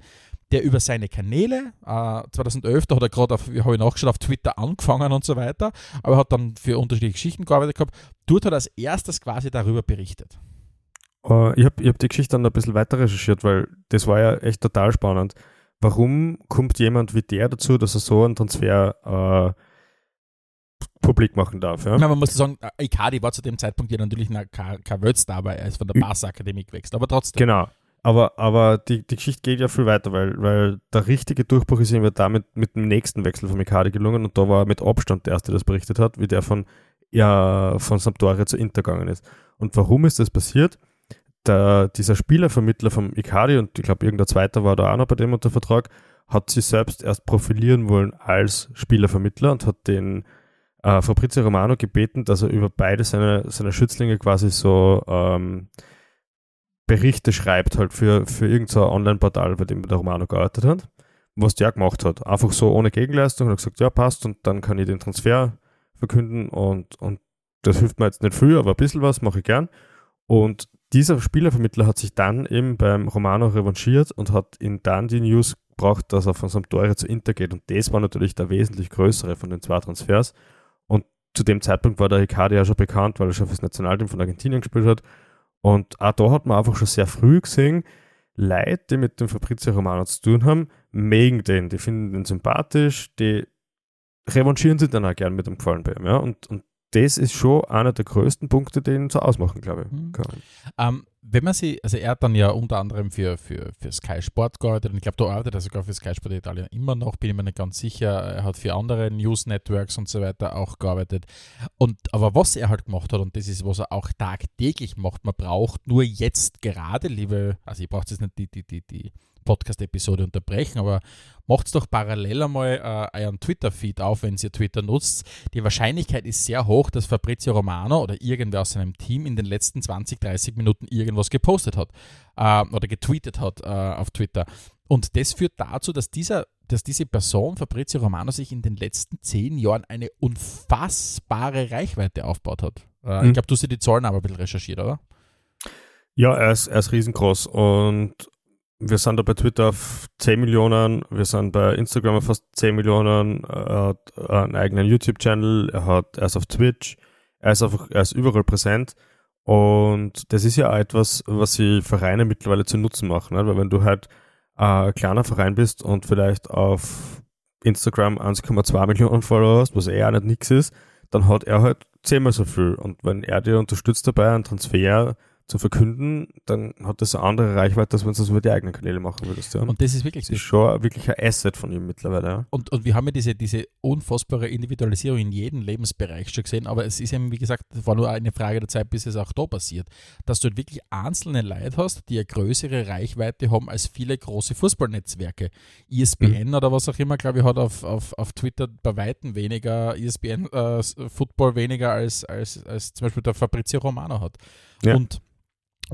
der über seine Kanäle, äh, 2011, da hat er gerade, habe ich nachgeschaut, auf Twitter angefangen und so weiter, aber hat dann für unterschiedliche Geschichten gearbeitet gehabt. Dort hat er als erstes quasi darüber berichtet. Äh, ich habe hab die Geschichte dann ein bisschen weiter recherchiert, weil das war ja echt total spannend. Warum kommt jemand wie der dazu, dass er so einen Transfer äh, publik machen darf? Ja? Ja, man muss sagen, äh, Icardi war zu dem Zeitpunkt ja natürlich kein, Weltstar, weil er ist von der Ü- Barca Akademie gewechselt, aber trotzdem. Genau. Aber, aber die, die Geschichte geht ja viel weiter, weil, weil der richtige Durchbruch ist ihm ja damit mit dem nächsten Wechsel von Mikadi gelungen und da war er mit Abstand der Erste, der das berichtet hat, wie der von, ja, von Sampdoria zu Inter gegangen ist. Und warum ist das passiert? Der, dieser Spielervermittler vom Icardi und ich glaube irgendein zweiter war da auch noch bei dem unter Vertrag, hat sich selbst erst profilieren wollen als Spielervermittler und hat den äh, Fabrizio Romano gebeten, dass er über beide seine, seine Schützlinge quasi so ähm, Berichte schreibt, halt für, für irgendein so Online-Portal, bei dem der Romano gearbeitet hat. Was der gemacht hat. Einfach so ohne Gegenleistung. Hat gesagt, ja, passt und dann kann ich den Transfer verkünden und, und das hilft mir jetzt nicht viel, aber ein bisschen was mache ich gern. Und dieser Spielervermittler hat sich dann eben beim Romano revanchiert und hat ihn dann die News gebracht, dass er von Sampdoria zu Inter geht. Und das war natürlich der wesentlich größere von den zwei Transfers. Und zu dem Zeitpunkt war der Icardi ja schon bekannt, weil er schon fürs Nationalteam von Argentinien gespielt hat. Und auch da hat man einfach schon sehr früh gesehen, Leute, die mit dem Fabrizio Romano zu tun haben, mögen den, die finden den sympathisch, die revanchieren sich dann auch gern mit dem Gefallen bei ihm. Ja? Und, und das ist schon einer der größten Punkte, die ihn so ausmachen, glaube ich. Mhm. Ähm, wenn man sie, also er hat dann ja unter anderem für, für, für Sky Sport gearbeitet und ich glaube, da arbeitet er sogar für Sky Sport Italien immer noch, bin ich mir nicht ganz sicher. Er hat für andere News Networks und so weiter auch gearbeitet. Und aber was er halt gemacht hat, und das ist, was er auch tagtäglich macht, man braucht nur jetzt gerade, liebe, also ich brauche jetzt nicht die, die, die, die Podcast-Episode unterbrechen, aber macht doch parallel einmal äh, euren Twitter-Feed auf, wenn ihr Twitter nutzt. Die Wahrscheinlichkeit ist sehr hoch, dass Fabrizio Romano oder irgendwer aus seinem Team in den letzten 20, 30 Minuten irgendwas gepostet hat äh, oder getweetet hat äh, auf Twitter. Und das führt dazu, dass, dieser, dass diese Person, Fabrizio Romano, sich in den letzten zehn Jahren eine unfassbare Reichweite aufgebaut hat. Äh, Mhm. Ich glaube, du hast dir die Zahlen aber ein bisschen recherchiert, oder? Ja, er ist, er ist riesengroß und wir sind da bei Twitter auf 10 Millionen, wir sind bei Instagram auf fast 10 Millionen, er hat einen eigenen YouTube-Channel, er, hat, er ist auf Twitch, er ist, einfach, er ist überall präsent. Und das ist ja auch etwas, was sie Vereine mittlerweile zu Nutzen machen, ne? weil wenn du halt ein kleiner Verein bist und vielleicht auf Instagram 1,2 Millionen Follower hast, was eh auch nicht nix ist, dann hat er halt zehnmal so viel. Und wenn er dir unterstützt dabei, einen Transfer zu verkünden, dann hat das eine andere Reichweite, als wenn du das über die eigenen Kanäle machen würdest. Ja. Und das ist wirklich das ist schon wirklich ein Asset von ihm mittlerweile. Ja. Und, und wir haben ja diese, diese unfassbare Individualisierung in jedem Lebensbereich schon gesehen, aber es ist eben, wie gesagt, es war nur eine Frage der Zeit, bis es auch da passiert, dass du halt wirklich einzelne Leute hast, die eine größere Reichweite haben als viele große Fußballnetzwerke. ESPN oder was auch immer, glaube ich, hat auf, auf, auf Twitter bei Weitem weniger, ESPN äh, Football weniger als, als, als zum Beispiel der Fabrizio Romano hat. Ja. Und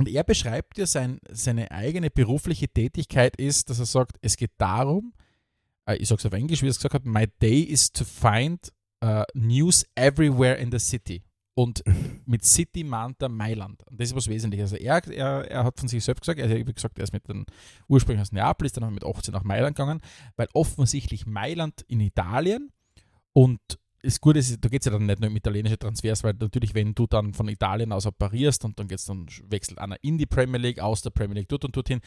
und er beschreibt ja sein, seine eigene berufliche Tätigkeit ist, dass er sagt, es geht darum, äh, ich sage es auf Englisch, wie er es gesagt hat, my day is to find uh, news everywhere in the city. Und mit City meint er Mailand. Und das ist was Wesentliches. Also er, er, er hat von sich selbst gesagt, er hat gesagt, er ist mit den ursprünglich aus Neapel, dann mit 18 nach Mailand gegangen, weil offensichtlich Mailand in Italien und ist gut, ist, da geht es ja dann nicht nur um italienische Transfers, weil natürlich, wenn du dann von Italien aus operierst und dann geht's dann wechselt einer in die Premier League, aus der Premier League dort und dorthin,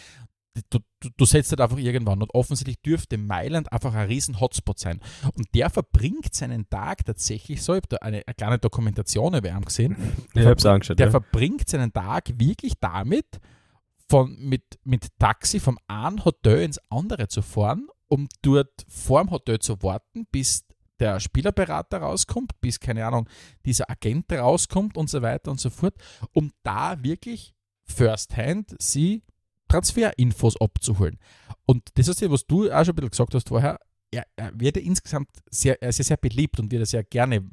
du, du, du setzt halt einfach irgendwann. Und offensichtlich dürfte Mailand einfach ein riesen Hotspot sein. Und der verbringt seinen Tag tatsächlich so, ich habe da eine, eine kleine Dokumentation über ihn gesehen. Ich hab's angeschaut. Der ja. verbringt seinen Tag wirklich damit, von, mit, mit Taxi vom einen Hotel ins andere zu fahren, um dort vorm Hotel zu warten, bis der Spielerberater rauskommt, bis, keine Ahnung, dieser Agent rauskommt und so weiter und so fort, um da wirklich firsthand sie Transferinfos abzuholen. Und das ist ja, was du auch schon ein bisschen gesagt hast vorher, er, er wird ja insgesamt sehr, er ist ja sehr beliebt und wird ja sehr gerne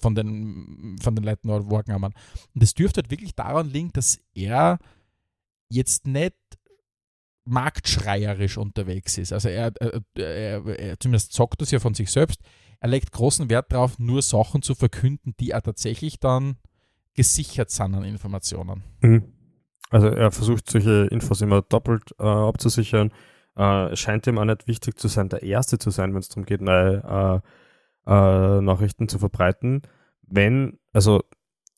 von den, von den Leuten wahrgenommen. Und das dürfte halt wirklich daran liegen, dass er jetzt nicht marktschreierisch unterwegs ist. Also er, er, er, er zumindest sagt das ja von sich selbst, er legt großen Wert darauf, nur Sachen zu verkünden, die er tatsächlich dann gesichert sind an Informationen. Mhm. Also er versucht solche Infos immer doppelt äh, abzusichern. Äh, scheint ihm auch nicht wichtig zu sein, der Erste zu sein, wenn es darum geht, neue äh, äh, Nachrichten zu verbreiten. Wenn, also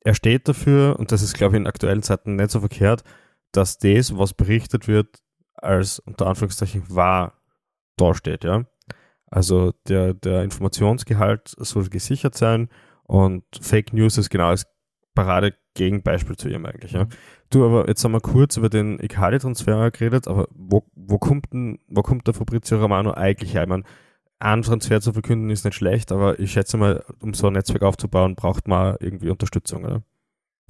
er steht dafür, und das ist, glaube ich, in aktuellen Zeiten nicht so verkehrt, dass das, was berichtet wird, als unter Anführungszeichen wahr dasteht, ja. Also der, der Informationsgehalt soll gesichert sein und Fake News ist genau das Parade-Gegenbeispiel zu ihm eigentlich, ja. Du, aber jetzt haben wir kurz über den Icardi-Transfer geredet, aber wo, wo, kommt denn, wo kommt der Fabrizio Romano eigentlich her? Ich meine, einen Transfer zu verkünden ist nicht schlecht, aber ich schätze mal, um so ein Netzwerk aufzubauen, braucht man irgendwie Unterstützung, oder?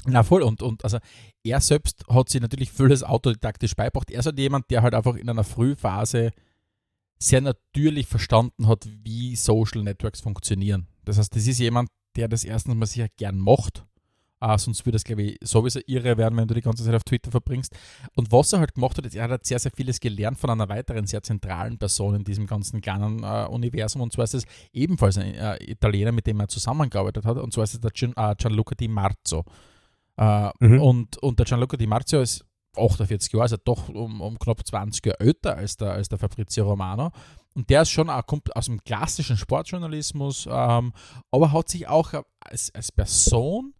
Na voll, und, und also er selbst hat sich natürlich vieles autodidaktisch beibracht. Er ist halt jemand, der halt einfach in einer Frühphase sehr natürlich verstanden hat, wie Social Networks funktionieren. Das heißt, das ist jemand, der das erstens mal sicher gern macht. Uh, sonst würde es, glaube ich, sowieso irre werden, wenn du die ganze Zeit auf Twitter verbringst. Und was er halt gemacht hat, ist, er hat sehr, sehr vieles gelernt von einer weiteren sehr zentralen Person in diesem ganzen kleinen uh, Universum. Und zwar ist es ebenfalls ein uh, Italiener, mit dem er zusammengearbeitet hat. Und zwar ist es der Gian, Gianluca Di Marzo. Mhm. und, und der Gianluca Di Marzio ist 48 Jahre, also doch um, um knapp 20 Jahre älter als der, als der Fabrizio Romano. Und der ist schon auch, kommt aus dem klassischen Sportjournalismus, ähm, aber hat sich auch als, als Person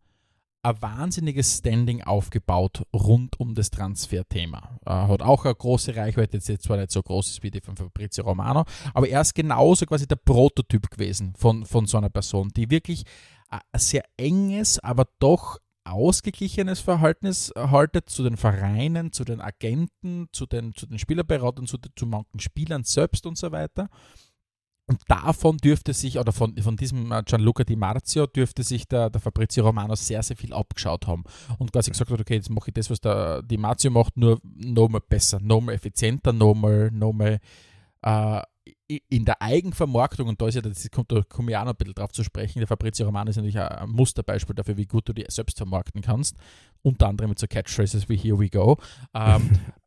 ein wahnsinniges Standing aufgebaut rund um das Transferthema. Er hat auch eine große Reichweite, jetzt zwar nicht so groß wie die von Fabrizio Romano, aber er ist genauso quasi der Prototyp gewesen von, von so einer Person, die wirklich ein sehr enges, aber doch ausgeglichenes Verhältnis haltet zu den Vereinen, zu den Agenten, zu den, zu den Spielerberatern, zu, zu manchen Spielern selbst und so weiter. Und davon dürfte sich, oder von, von diesem äh, Gianluca Di Marzio, dürfte sich der, der Fabrizio Romano sehr, sehr viel abgeschaut haben. Und quasi gesagt hat, okay, jetzt mache ich das, was der Di Marzio macht, nur nochmal besser, nochmal effizienter, nochmal, nochmal äh, in der Eigenvermarktung, und da ist ja, das kommt, da komme ich auch noch ein bisschen drauf zu sprechen, der Fabrizio Romano ist natürlich ein Musterbeispiel dafür, wie gut du die selbst vermarkten kannst, unter anderem mit so Catchphrases wie Here we go. Ähm, (laughs)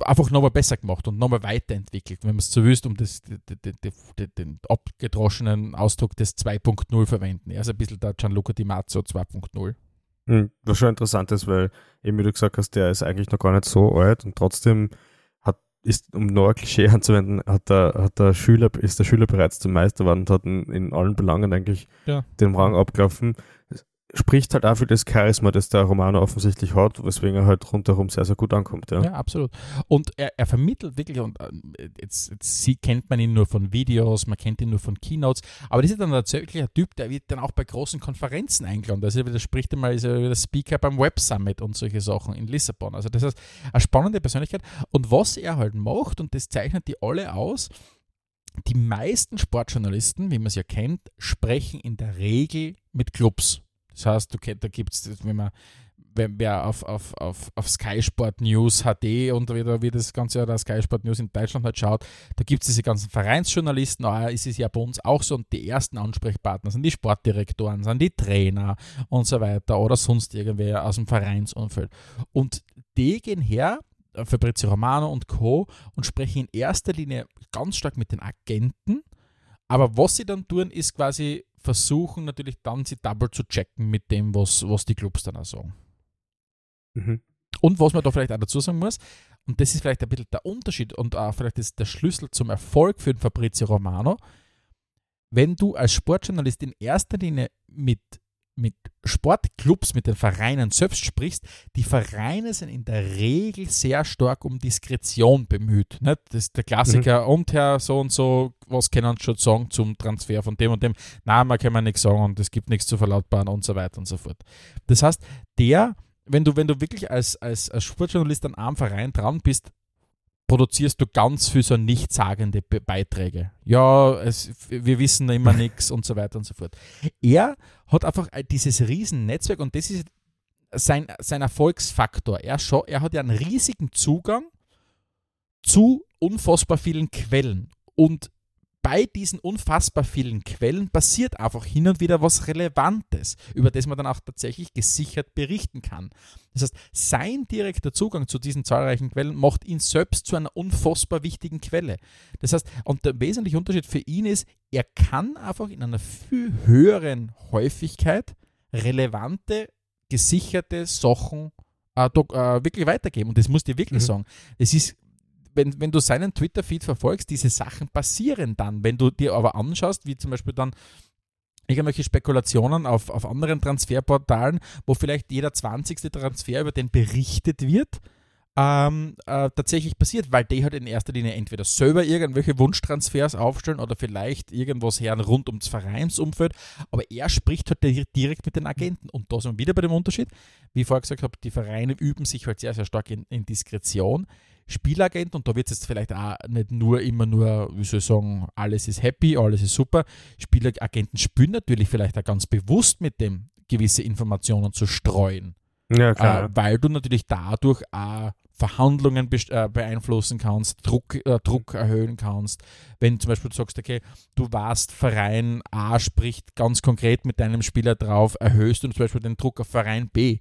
einfach nochmal besser gemacht und nochmal weiterentwickelt, wenn man es so wüsst, um das, den, den, den abgedroschenen Ausdruck des 2.0 verwenden. Er ist ein bisschen der Gianluca Di Mazzo 2.0. Hm, was schon interessant ist, weil eben wie du gesagt hast, der ist eigentlich noch gar nicht so alt und trotzdem ist, um noch ein Klischee (laughs) anzuwenden, hat der, hat der Schüler, ist der Schüler bereits zum Meister geworden und hat in, in allen Belangen eigentlich ja. den Rang abgelaufen spricht halt auch für das Charisma, das der Romano offensichtlich hat, weswegen er halt rundherum sehr, sehr gut ankommt. Ja, ja absolut. Und er, er vermittelt wirklich, und äh, jetzt, jetzt kennt man ihn nur von Videos, man kennt ihn nur von Keynotes, aber das ist dann tatsächlich ein Typ, der wird dann auch bei großen Konferenzen eingeladen. Also er spricht einmal, ist er der Speaker beim Web Summit und solche Sachen in Lissabon. Also das ist eine spannende Persönlichkeit. Und was er halt macht, und das zeichnet die alle aus, die meisten Sportjournalisten, wie man es ja kennt, sprechen in der Regel mit Clubs. Das heißt, du, da gibt es, wenn man wenn wer auf, auf, auf, auf Sky Sport News HD und wieder wie das Ganze oder Sky Sport News in Deutschland halt schaut, da gibt es diese ganzen Vereinsjournalisten, ah, ist es ja bei uns auch so und die ersten Ansprechpartner sind die Sportdirektoren, sind die Trainer und so weiter oder sonst irgendwer aus dem Vereinsumfeld. Und die gehen her, äh, Fabrizio Romano und Co. und sprechen in erster Linie ganz stark mit den Agenten, aber was sie dann tun, ist quasi versuchen natürlich dann sie double zu checken mit dem, was, was die Clubs dann auch sagen. Mhm. Und was man da vielleicht auch dazu sagen muss, und das ist vielleicht ein bisschen der Unterschied und auch vielleicht ist der Schlüssel zum Erfolg für den Fabrizio Romano, wenn du als Sportjournalist in erster Linie mit mit Sportclubs, mit den Vereinen selbst sprichst, die Vereine sind in der Regel sehr stark um Diskretion bemüht. Nicht? Das ist der Klassiker, mhm. und Herr so und so, was können Sie schon sagen zum Transfer von dem und dem? Nein, man kann man nichts sagen und es gibt nichts zu verlautbaren und so weiter und so fort. Das heißt, der, wenn du, wenn du wirklich als, als, als Sportjournalist an einem Verein dran bist, produzierst du ganz viel so nichtssagende Be Beiträge. Ja, es, wir wissen immer nichts und so weiter und so fort. Er hat einfach dieses riesen Netzwerk und das ist sein, sein Erfolgsfaktor. Er, er hat ja einen riesigen Zugang zu unfassbar vielen Quellen und bei diesen unfassbar vielen Quellen passiert einfach hin und wieder was Relevantes, über das man dann auch tatsächlich gesichert berichten kann. Das heißt, sein direkter Zugang zu diesen zahlreichen Quellen macht ihn selbst zu einer unfassbar wichtigen Quelle. Das heißt, und der wesentliche Unterschied für ihn ist, er kann einfach in einer viel höheren Häufigkeit relevante, gesicherte Sachen äh, äh, wirklich weitergeben. Und das muss ich dir wirklich mhm. sagen. Es ist wenn, wenn du seinen Twitter-Feed verfolgst, diese Sachen passieren dann. Wenn du dir aber anschaust, wie zum Beispiel dann irgendwelche Spekulationen auf, auf anderen Transferportalen, wo vielleicht jeder 20. Transfer über den berichtet wird, ähm, äh, tatsächlich passiert, weil die halt in erster Linie entweder selber irgendwelche Wunschtransfers aufstellen oder vielleicht irgendwas her rund ums Vereinsumfeld, aber er spricht halt direkt mit den Agenten und da sind wir wieder bei dem Unterschied. Wie ich vorher gesagt habe, die Vereine üben sich halt sehr, sehr stark in, in Diskretion. Spielagent und da wird es jetzt vielleicht auch nicht nur immer nur, wie soll ich sagen, alles ist happy, alles ist super. Spielagenten spielen natürlich vielleicht auch ganz bewusst mit dem, gewisse Informationen zu streuen. Ja, klar. Äh, weil du natürlich dadurch auch Verhandlungen äh, beeinflussen kannst, Druck, äh, Druck erhöhen kannst. Wenn zum Beispiel du sagst, okay, du warst Verein A spricht ganz konkret mit deinem Spieler drauf, erhöhst du zum Beispiel den Druck auf Verein B.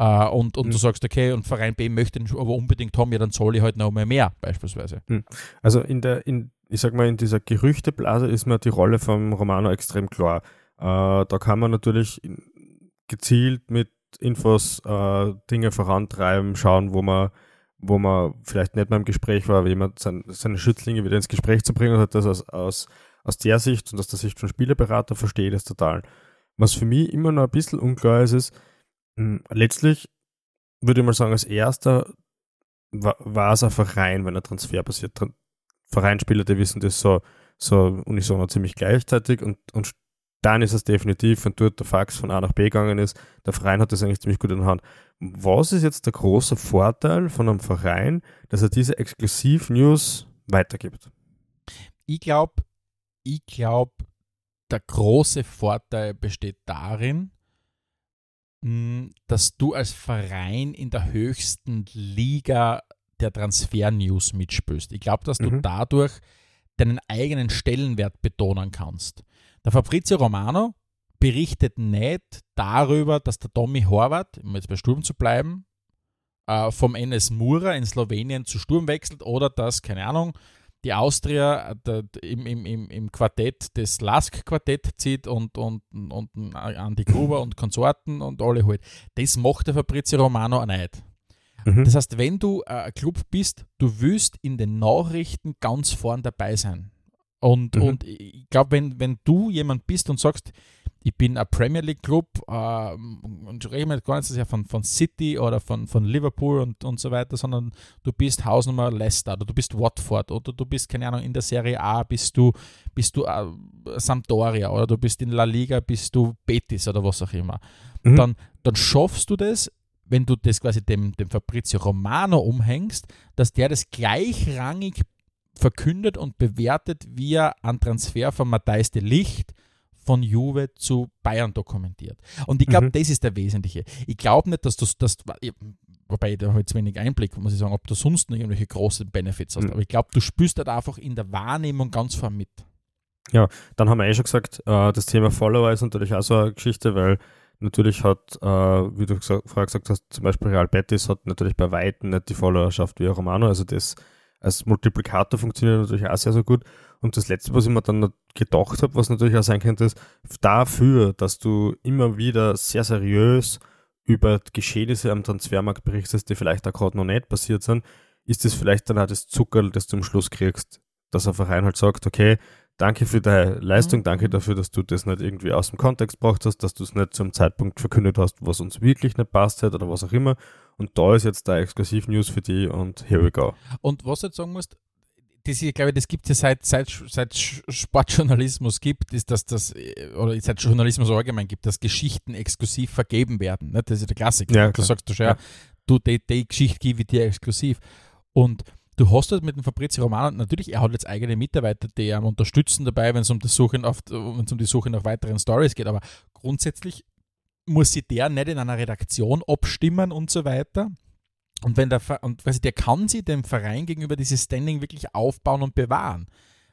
Uh, und, und mhm. du sagst, okay, und Verein B möchte den aber unbedingt haben, ja, dann zahle ich halt noch mal mehr, beispielsweise. Mhm. Also in der, in, ich sag mal, in dieser Gerüchteblase ist mir die Rolle vom Romano extrem klar. Uh, da kann man natürlich gezielt mit Infos uh, Dinge vorantreiben, schauen, wo man, wo man vielleicht nicht mehr im Gespräch war, wie man sein, seine Schützlinge wieder ins Gespräch zu bringen und hat das aus, aus, aus der Sicht und aus der Sicht von Spielerberater verstehe ich das total. Was für mich immer noch ein bisschen unklar ist, ist, letztlich würde ich mal sagen, als erster war es ein Verein, wenn ein Transfer passiert. Vereinsspieler, die wissen das so, so unisono ziemlich gleichzeitig und, und dann ist es definitiv, wenn dort der Fax von A nach B gegangen ist, der Verein hat das eigentlich ziemlich gut in der Hand. Was ist jetzt der große Vorteil von einem Verein, dass er diese Exklusiv-News weitergibt? Ich glaube, ich glaube, der große Vorteil besteht darin, dass du als Verein in der höchsten Liga der Transfer-News mitspielst. Ich glaube, dass du mhm. dadurch deinen eigenen Stellenwert betonen kannst. Der Fabrizio Romano berichtet nicht darüber, dass der Tommy Horvath, um jetzt bei Sturm zu bleiben, äh, vom NS Mura in Slowenien zu Sturm wechselt oder dass, keine Ahnung, die Austria der, im, im, im, im Quartett des Lask-Quartett zieht und, und, und Andi Gruber und Konsorten und alle halt. Das macht der Fabrizio Romano auch nicht. Mhm. Das heißt, wenn du äh, ein Club bist, du willst in den Nachrichten ganz vorn dabei sein. Und, mhm. und ich glaube, wenn, wenn du jemand bist und sagst, ich bin ein Premier League Club äh, und rede mir gar nicht so sehr von, von City oder von, von Liverpool und, und so weiter, sondern du bist Hausnummer Leicester oder du bist Watford oder du bist, keine Ahnung, in der Serie A bist du, bist du äh, Sampdoria oder du bist in La Liga, bist du Betis oder was auch immer. Mhm. Dann, dann schaffst du das, wenn du das quasi dem, dem Fabrizio Romano umhängst, dass der das gleichrangig verkündet und bewertet, wie er an Transfer von Matthijs de Licht von Juve zu Bayern dokumentiert. Und ich glaube, mhm. das ist der Wesentliche. Ich glaube nicht, dass du das, wobei da habe ich wenig Einblick, muss ich sagen, ob du sonst noch irgendwelche großen Benefits hast. Mhm. Aber ich glaube, du spürst halt einfach in der Wahrnehmung ganz vorn mit. Ja, dann haben wir eh schon gesagt, äh, das Thema Follower ist natürlich auch so eine Geschichte, weil natürlich hat, äh, wie du gesagt, vorher gesagt hast, zum Beispiel Real Betis hat natürlich bei Weitem nicht die Followerschaft wie Romano, also das als Multiplikator funktioniert natürlich auch sehr, sehr gut. Und das Letzte, was ich mir dann gedacht habe, was natürlich auch sein könnte, ist, dafür, dass du immer wieder sehr seriös über Geschehnisse am Transfermarkt berichtest, die vielleicht auch gerade noch nicht passiert sind, ist das vielleicht dann auch das Zuckerl, das du am Schluss kriegst, dass ein Verein halt sagt, okay, danke für deine Leistung, danke dafür, dass du das nicht irgendwie aus dem Kontext gebracht hast, dass du es nicht zum Zeitpunkt verkündet hast, was uns wirklich nicht passt hat oder was auch immer. Und da ist jetzt da Exklusiv-News für die und here we go. Und was du jetzt sagen musst, das, ich glaube, das gibt es ja seit, seit, seit Sportjournalismus gibt, ist, dass das, oder seit Journalismus allgemein gibt, dass Geschichten exklusiv vergeben werden. Ne? Das ist ja der Klassiker. Ja, du sagst du schon, Ja. du, die, die Geschichte gebe ich dir exklusiv. Und du hast halt mit dem Fabrizio Romano, natürlich, er hat jetzt eigene Mitarbeiter, die ihm unterstützen dabei, wenn es um, um die Suche nach weiteren Stories geht, aber grundsätzlich muss sich der nicht in einer Redaktion abstimmen und so weiter. Und wenn der, und quasi der kann sie dem Verein gegenüber dieses Standing wirklich aufbauen und bewahren.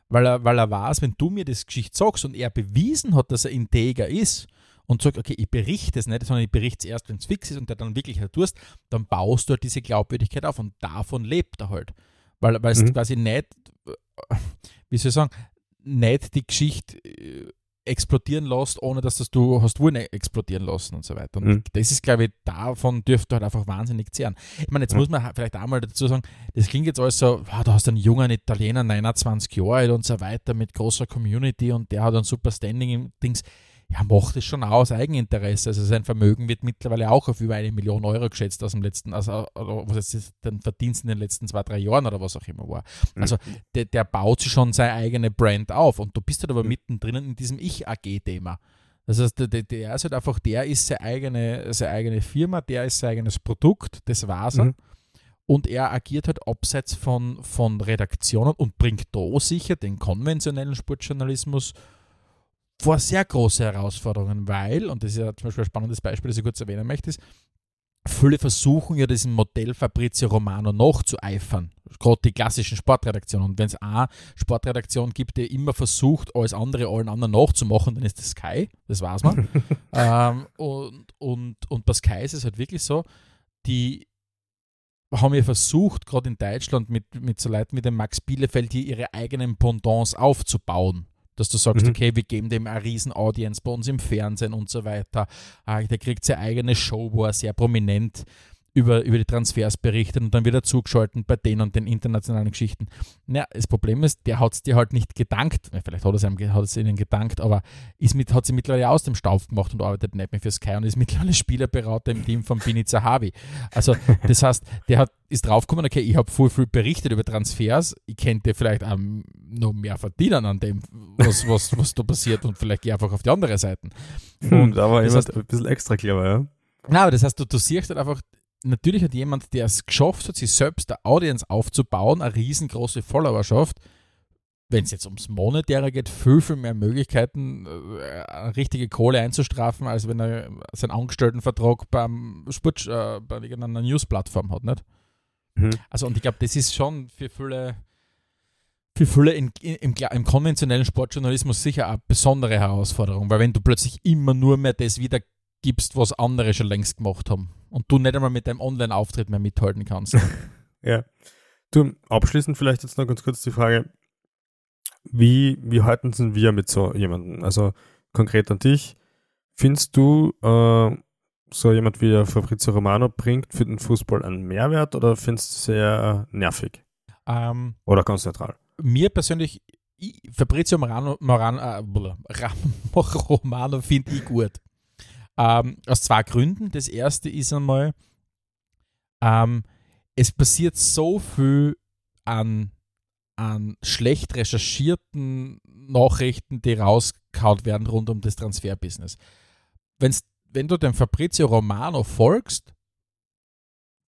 Weil er, weil er weiß, wenn du mir das Geschichte sagst und er bewiesen hat, dass er integer ist und sagt, okay, ich berichte es nicht, sondern ich berichte es erst, wenn es fix ist und der dann wirklich halt tust, dann baust du halt diese Glaubwürdigkeit auf und davon lebt er halt. Weil, weil es Mhm. quasi nicht, wie soll ich sagen, nicht die Geschichte äh, explodieren lässt, ohne dass das du hast wollen explodieren lassen und so weiter. Und Mhm. das ist, glaube ich, davon dürfte halt einfach wahnsinnig zehren. Ich meine, jetzt Ja. muss man vielleicht auch mal dazu sagen, das klingt jetzt alles so, ah, da hast du einen jungen Italiener, 29 Jahre alt und so weiter, mit großer Community und der hat ein super Standing im Dings. Ja, macht es schon aus Eigeninteresse. Also sein Vermögen wird mittlerweile auch auf über eine Million Euro geschätzt aus dem letzten, also was jetzt den Verdienst in den letzten zwei, drei Jahren oder was auch immer war. Mhm. Also der, der baut sich schon seine eigene Brand auf und du bist halt aber Mhm. mittendrin in diesem Ich-AG-Thema. Das heißt, der, der, ist halt einfach, der ist seine eigene, seine eigene Firma, der ist sein eigenes Produkt, das war's. Mhm. Und er agiert halt abseits von, von Redaktionen und bringt da sicher den konventionellen Sportjournalismus vor sehr große Herausforderungen, weil, und das ist ja zum Beispiel ein spannendes Beispiel, das ich kurz erwähnen möchte, ist, viele versuchen ja diesem Modell Fabrizio Romano nachzueifern. Gerade die klassischen Sportredaktionen. Und wenn es eine Sportredaktion gibt, die immer versucht, alles andere allen anderen nachzumachen, dann ist das Sky, das weiß man. (laughs) ähm, und, und, und bei Sky ist es halt wirklich so, die haben ja versucht, gerade in Deutschland mit, mit so Leuten wie dem Max Bielefeld, hier ihre eigenen Pendants aufzubauen. Dass du sagst, Mhm. okay, wir geben dem eine riesen Audience bei uns im Fernsehen und so weiter. Ah, der kriegt seine eigene Show, wo er sehr prominent über, über die Transfers berichtet und dann wieder zugeschalten bei den und den internationalen Geschichten. Naja, das Problem ist, der hat es dir halt nicht gedankt. Vielleicht hat er es ihnen gedankt, aber ist mit, hat sie mittlerweile aus dem Staub gemacht und arbeitet nicht mehr für Sky und ist (laughs) mittlerweile Spielerberater im Team von Bini Zahavi. Also, das heißt, der hat, ist draufgekommen, okay, ich habe voll viel berichtet über Transfers, ich könnte vielleicht auch noch mehr verdienen an dem, was, was, was da passiert und vielleicht gehe einfach auf die andere Seite. Und da war jemand heißt- ein bisschen extra clever, ja. Na, aber das heißt, du, du siehst halt einfach, natürlich hat jemand, der es geschafft hat, sich selbst eine Audience aufzubauen, eine riesengroße Followerschaft, wenn es jetzt ums Monetäre geht, viel, viel mehr Möglichkeiten, äh, eine richtige Kohle einzustrafen, als wenn er seinen Angestelltenvertrag beim Sport, äh, bei irgendeiner News-Plattform hat, nicht? Mhm. Also, und ich glaube, das ist schon für viele, für viele in, in, im, im konventionellen Sportjournalismus sicher eine besondere Herausforderung, weil wenn du plötzlich immer nur mehr das wiedergibst, was andere schon längst gemacht haben und du nicht einmal mit deinem Online-Auftritt mehr mithalten kannst. (laughs) Ja. Du, abschließend vielleicht jetzt noch ganz kurz die Frage, wie, wie halten sind wir mit so jemandem? Also konkret an dich, findest du, äh, so jemand wie der Fabrizio Romano bringt für den Fußball einen Mehrwert oder findest du es sehr nervig? ähm, Oder ganz neutral? mir persönlich, ich, Fabrizio Morano, Morano, äh, (laughs) Romano finde ich gut. Ähm, aus zwei Gründen. Das erste ist einmal, ähm, es passiert so viel an, an schlecht recherchierten Nachrichten, die rausgehauen werden rund um das Transferbusiness. Wenn du dem Fabrizio Romano folgst,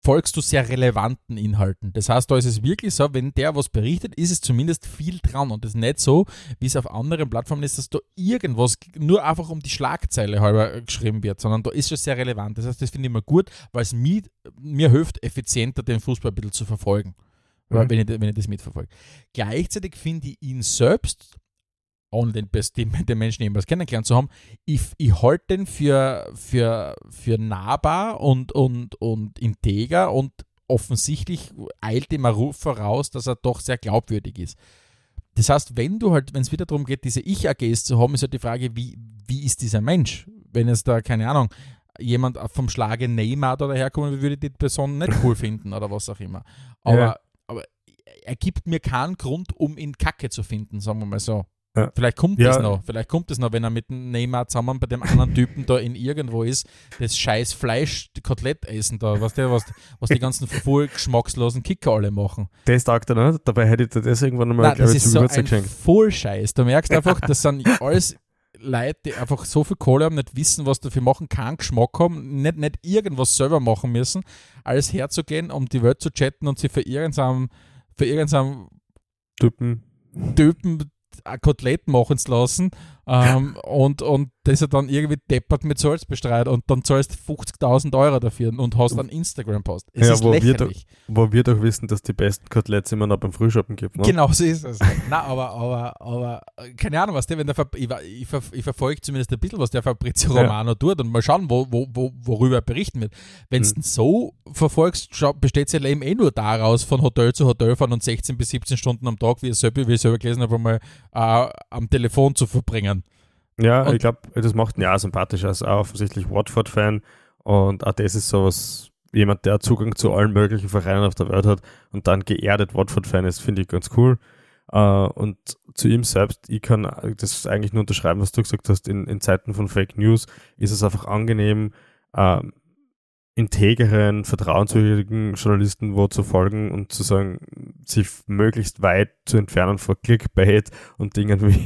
folgst du sehr relevanten Inhalten. Das heißt, da ist es wirklich so, wenn der was berichtet, ist es zumindest viel dran und es ist nicht so, wie es auf anderen Plattformen ist, dass da irgendwas nur einfach um die Schlagzeile halber geschrieben wird, sondern da ist es sehr relevant. Das heißt, das finde ich immer gut, weil es mir, mir hilft, effizienter den Fußball ein bisschen zu verfolgen, Mhm. wenn, ich, wenn ich das mitverfolge. Gleichzeitig finde ich ihn selbst, ohne den, den Menschen jemals kennengelernt zu haben, ich, ich halte den für, für, für nahbar und, und, und integer und offensichtlich eilt ihm ein Ruf voraus, dass er doch sehr glaubwürdig ist. Das heißt, wenn du halt, wenn es wieder darum geht, diese Ich-AGs zu haben, ist halt die Frage, wie, wie ist dieser Mensch? Wenn es da, keine Ahnung, jemand vom Schlage Neymar da daherkommen würde, die Person nicht cool finden oder was auch immer. Aber, Ja. aber er gibt mir keinen Grund, um ihn Kacke zu finden, sagen wir mal so. Ja. Vielleicht kommt Ja. das noch. Vielleicht kommt das noch, wenn er mit dem Neymar zusammen bei dem anderen Typen da in irgendwo ist, das scheiß Fleisch, Kotelett essen da, was, der, was, was die ganzen voll geschmackslosen Kicker alle machen. Das taugt er nicht. Dabei hätte ich dir das irgendwann einmal, Nein, das ist so ein geschenkt. Vollscheiß. Du merkst einfach, das sind alles Leute, die einfach so viel Kohle haben, nicht wissen, was dafür machen, keinen Geschmack haben, nicht, nicht irgendwas selber machen müssen, alles herzugehen, um die Welt zu chatten und sie für irgendeinem, für irgendeinem Typen. Typen ein Kotelett machen zu lassen ähm, und, und das er dann irgendwie deppert mit Salz bestreut und dann zahlst du 50.000 Euro dafür und hast einen Instagram-Post. Es Ja, ist wo wir lächerlich. Wo wir doch wissen, dass die besten Koteletts immer noch beim Frühschoppen gibt. Ne? Genau so ist es. Na, aber, aber, aber, keine Ahnung, was der, wenn der, Fab- ich, ich, ver- ich verfolge zumindest ein bisschen, was der Fabrizio Ja. Romano tut und mal schauen, wo, wo, wo, worüber er berichten wird. Wenn du Mhm. so verfolgst, besteht sein Leben eh nur daraus, von Hotel zu Hotel fahren und 16 bis 17 Stunden am Tag, wie ich selber, wie ich selber gelesen habe, einmal äh, am Telefon zu verbringen. Ja, Und- ich glaube, das macht ihn ja auch sympathisch. Er ist auch offensichtlich Watford-Fan und auch das ist sowas, jemand, der Zugang zu allen möglichen Vereinen auf der Welt hat und dann geerdet Watford-Fan ist, finde ich ganz cool. Äh, und zu ihm selbst, ich kann das eigentlich nur unterschreiben, was du gesagt hast, in, in Zeiten von Fake News ist es einfach angenehm, ähm, integeren, vertrauenswürdigen Journalisten wo zu folgen und zu sagen, sich möglichst weit zu entfernen vor Clickbait und Dingen wie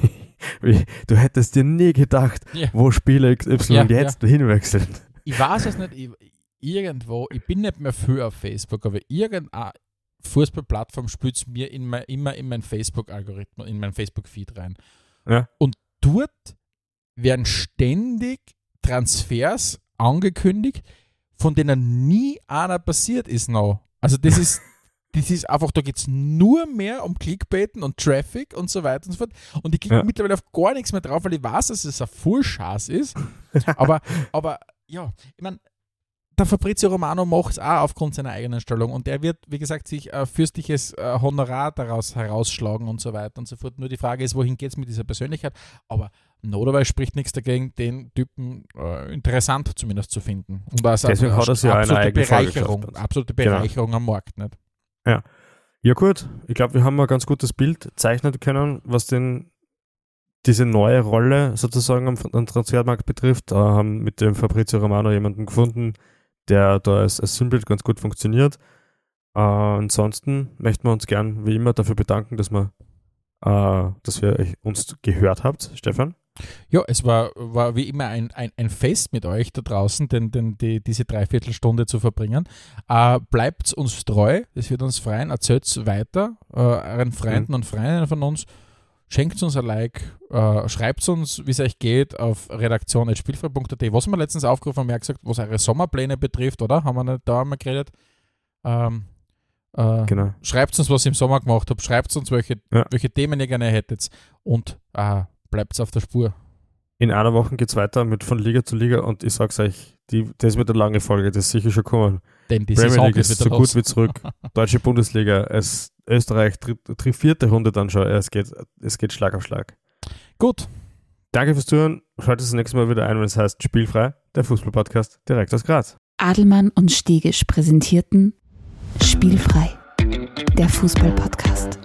du hättest dir nie gedacht, Ja. wo Spieler XY Ja, jetzt hinwechseln. Ich weiß es nicht, ich, irgendwo, ich bin nicht mehr viel auf Facebook, aber irgendeine Fußballplattform spült es mir in mein, immer in mein Facebook-Algorithmus, in mein Facebook-Feed rein. Ja. Und dort werden ständig Transfers angekündigt, von denen nie einer passiert ist noch. Also das ist, das ist einfach, da geht es nur mehr um Clickbaiten und Traffic und so weiter und so fort. Und ich klicke Ja. mittlerweile auf gar nichts mehr drauf, weil ich weiß, dass es ein Vollschaß ist. (laughs) aber, aber ja, ich meine, der Fabrizio Romano macht es auch aufgrund seiner eigenen Stellung und er wird, wie gesagt, sich ein fürstliches äh, Honorar daraus herausschlagen und so weiter und so fort. Nur die Frage ist, wohin geht es mit dieser Persönlichkeit? Aber notweise spricht nichts dagegen, den Typen äh, interessant zumindest zu finden. Und das Deswegen hat er ja eine absolute eigene Bereicherung, absolute Genau. Bereicherung am Markt. Nicht? Ja gut, ich glaube, wir haben ein ganz gutes Bild zeichnen können, was den diese neue Rolle sozusagen am, am Transfermarkt betrifft. Da haben mit dem Fabrizio Romano jemanden gefunden, der da als, als Sinnbild ganz gut funktioniert. Äh, ansonsten möchten wir uns gern wie immer dafür bedanken, dass wir, äh, dass wir uns gehört habt, Stefan. Ja, es war, war wie immer ein, ein, ein Fest mit euch da draußen, denn, denn die, diese Dreiviertelstunde zu verbringen. Äh, bleibt uns treu, das wird uns freuen. Erzählt es weiter, äh, euren Freunden und Freundinnen von uns. Schenkt uns ein Like, äh, schreibt uns, wie es euch geht, auf redaktion.spielfrei.at. Was haben wir letztens aufgerufen haben, wir haben gesagt, was eure Sommerpläne betrifft, oder? Haben wir nicht da einmal geredet? Ähm, äh, Genau. Schreibt uns, was ihr im Sommer gemacht habt. Schreibt uns, welche, Ja. welche Themen ihr gerne hättet. Und äh, bleibt auf der Spur. In einer Woche geht es weiter mit von Liga zu Liga und ich sag's euch, die, das wird eine lange Folge, das ist sicher schon kommen. Denn die Premier Saison League ist so gut wie zurück. (laughs) Deutsche Bundesliga, es, Österreich, dritt, vierte Runde dann schon. Es geht, es geht Schlag auf Schlag. Gut, Danke fürs Zuhören. Schaltet das nächste Mal wieder ein, wenn es heißt Spielfrei, der Fußballpodcast direkt aus Graz. Adelmann und Stegisch präsentierten Spielfrei, der Fußballpodcast.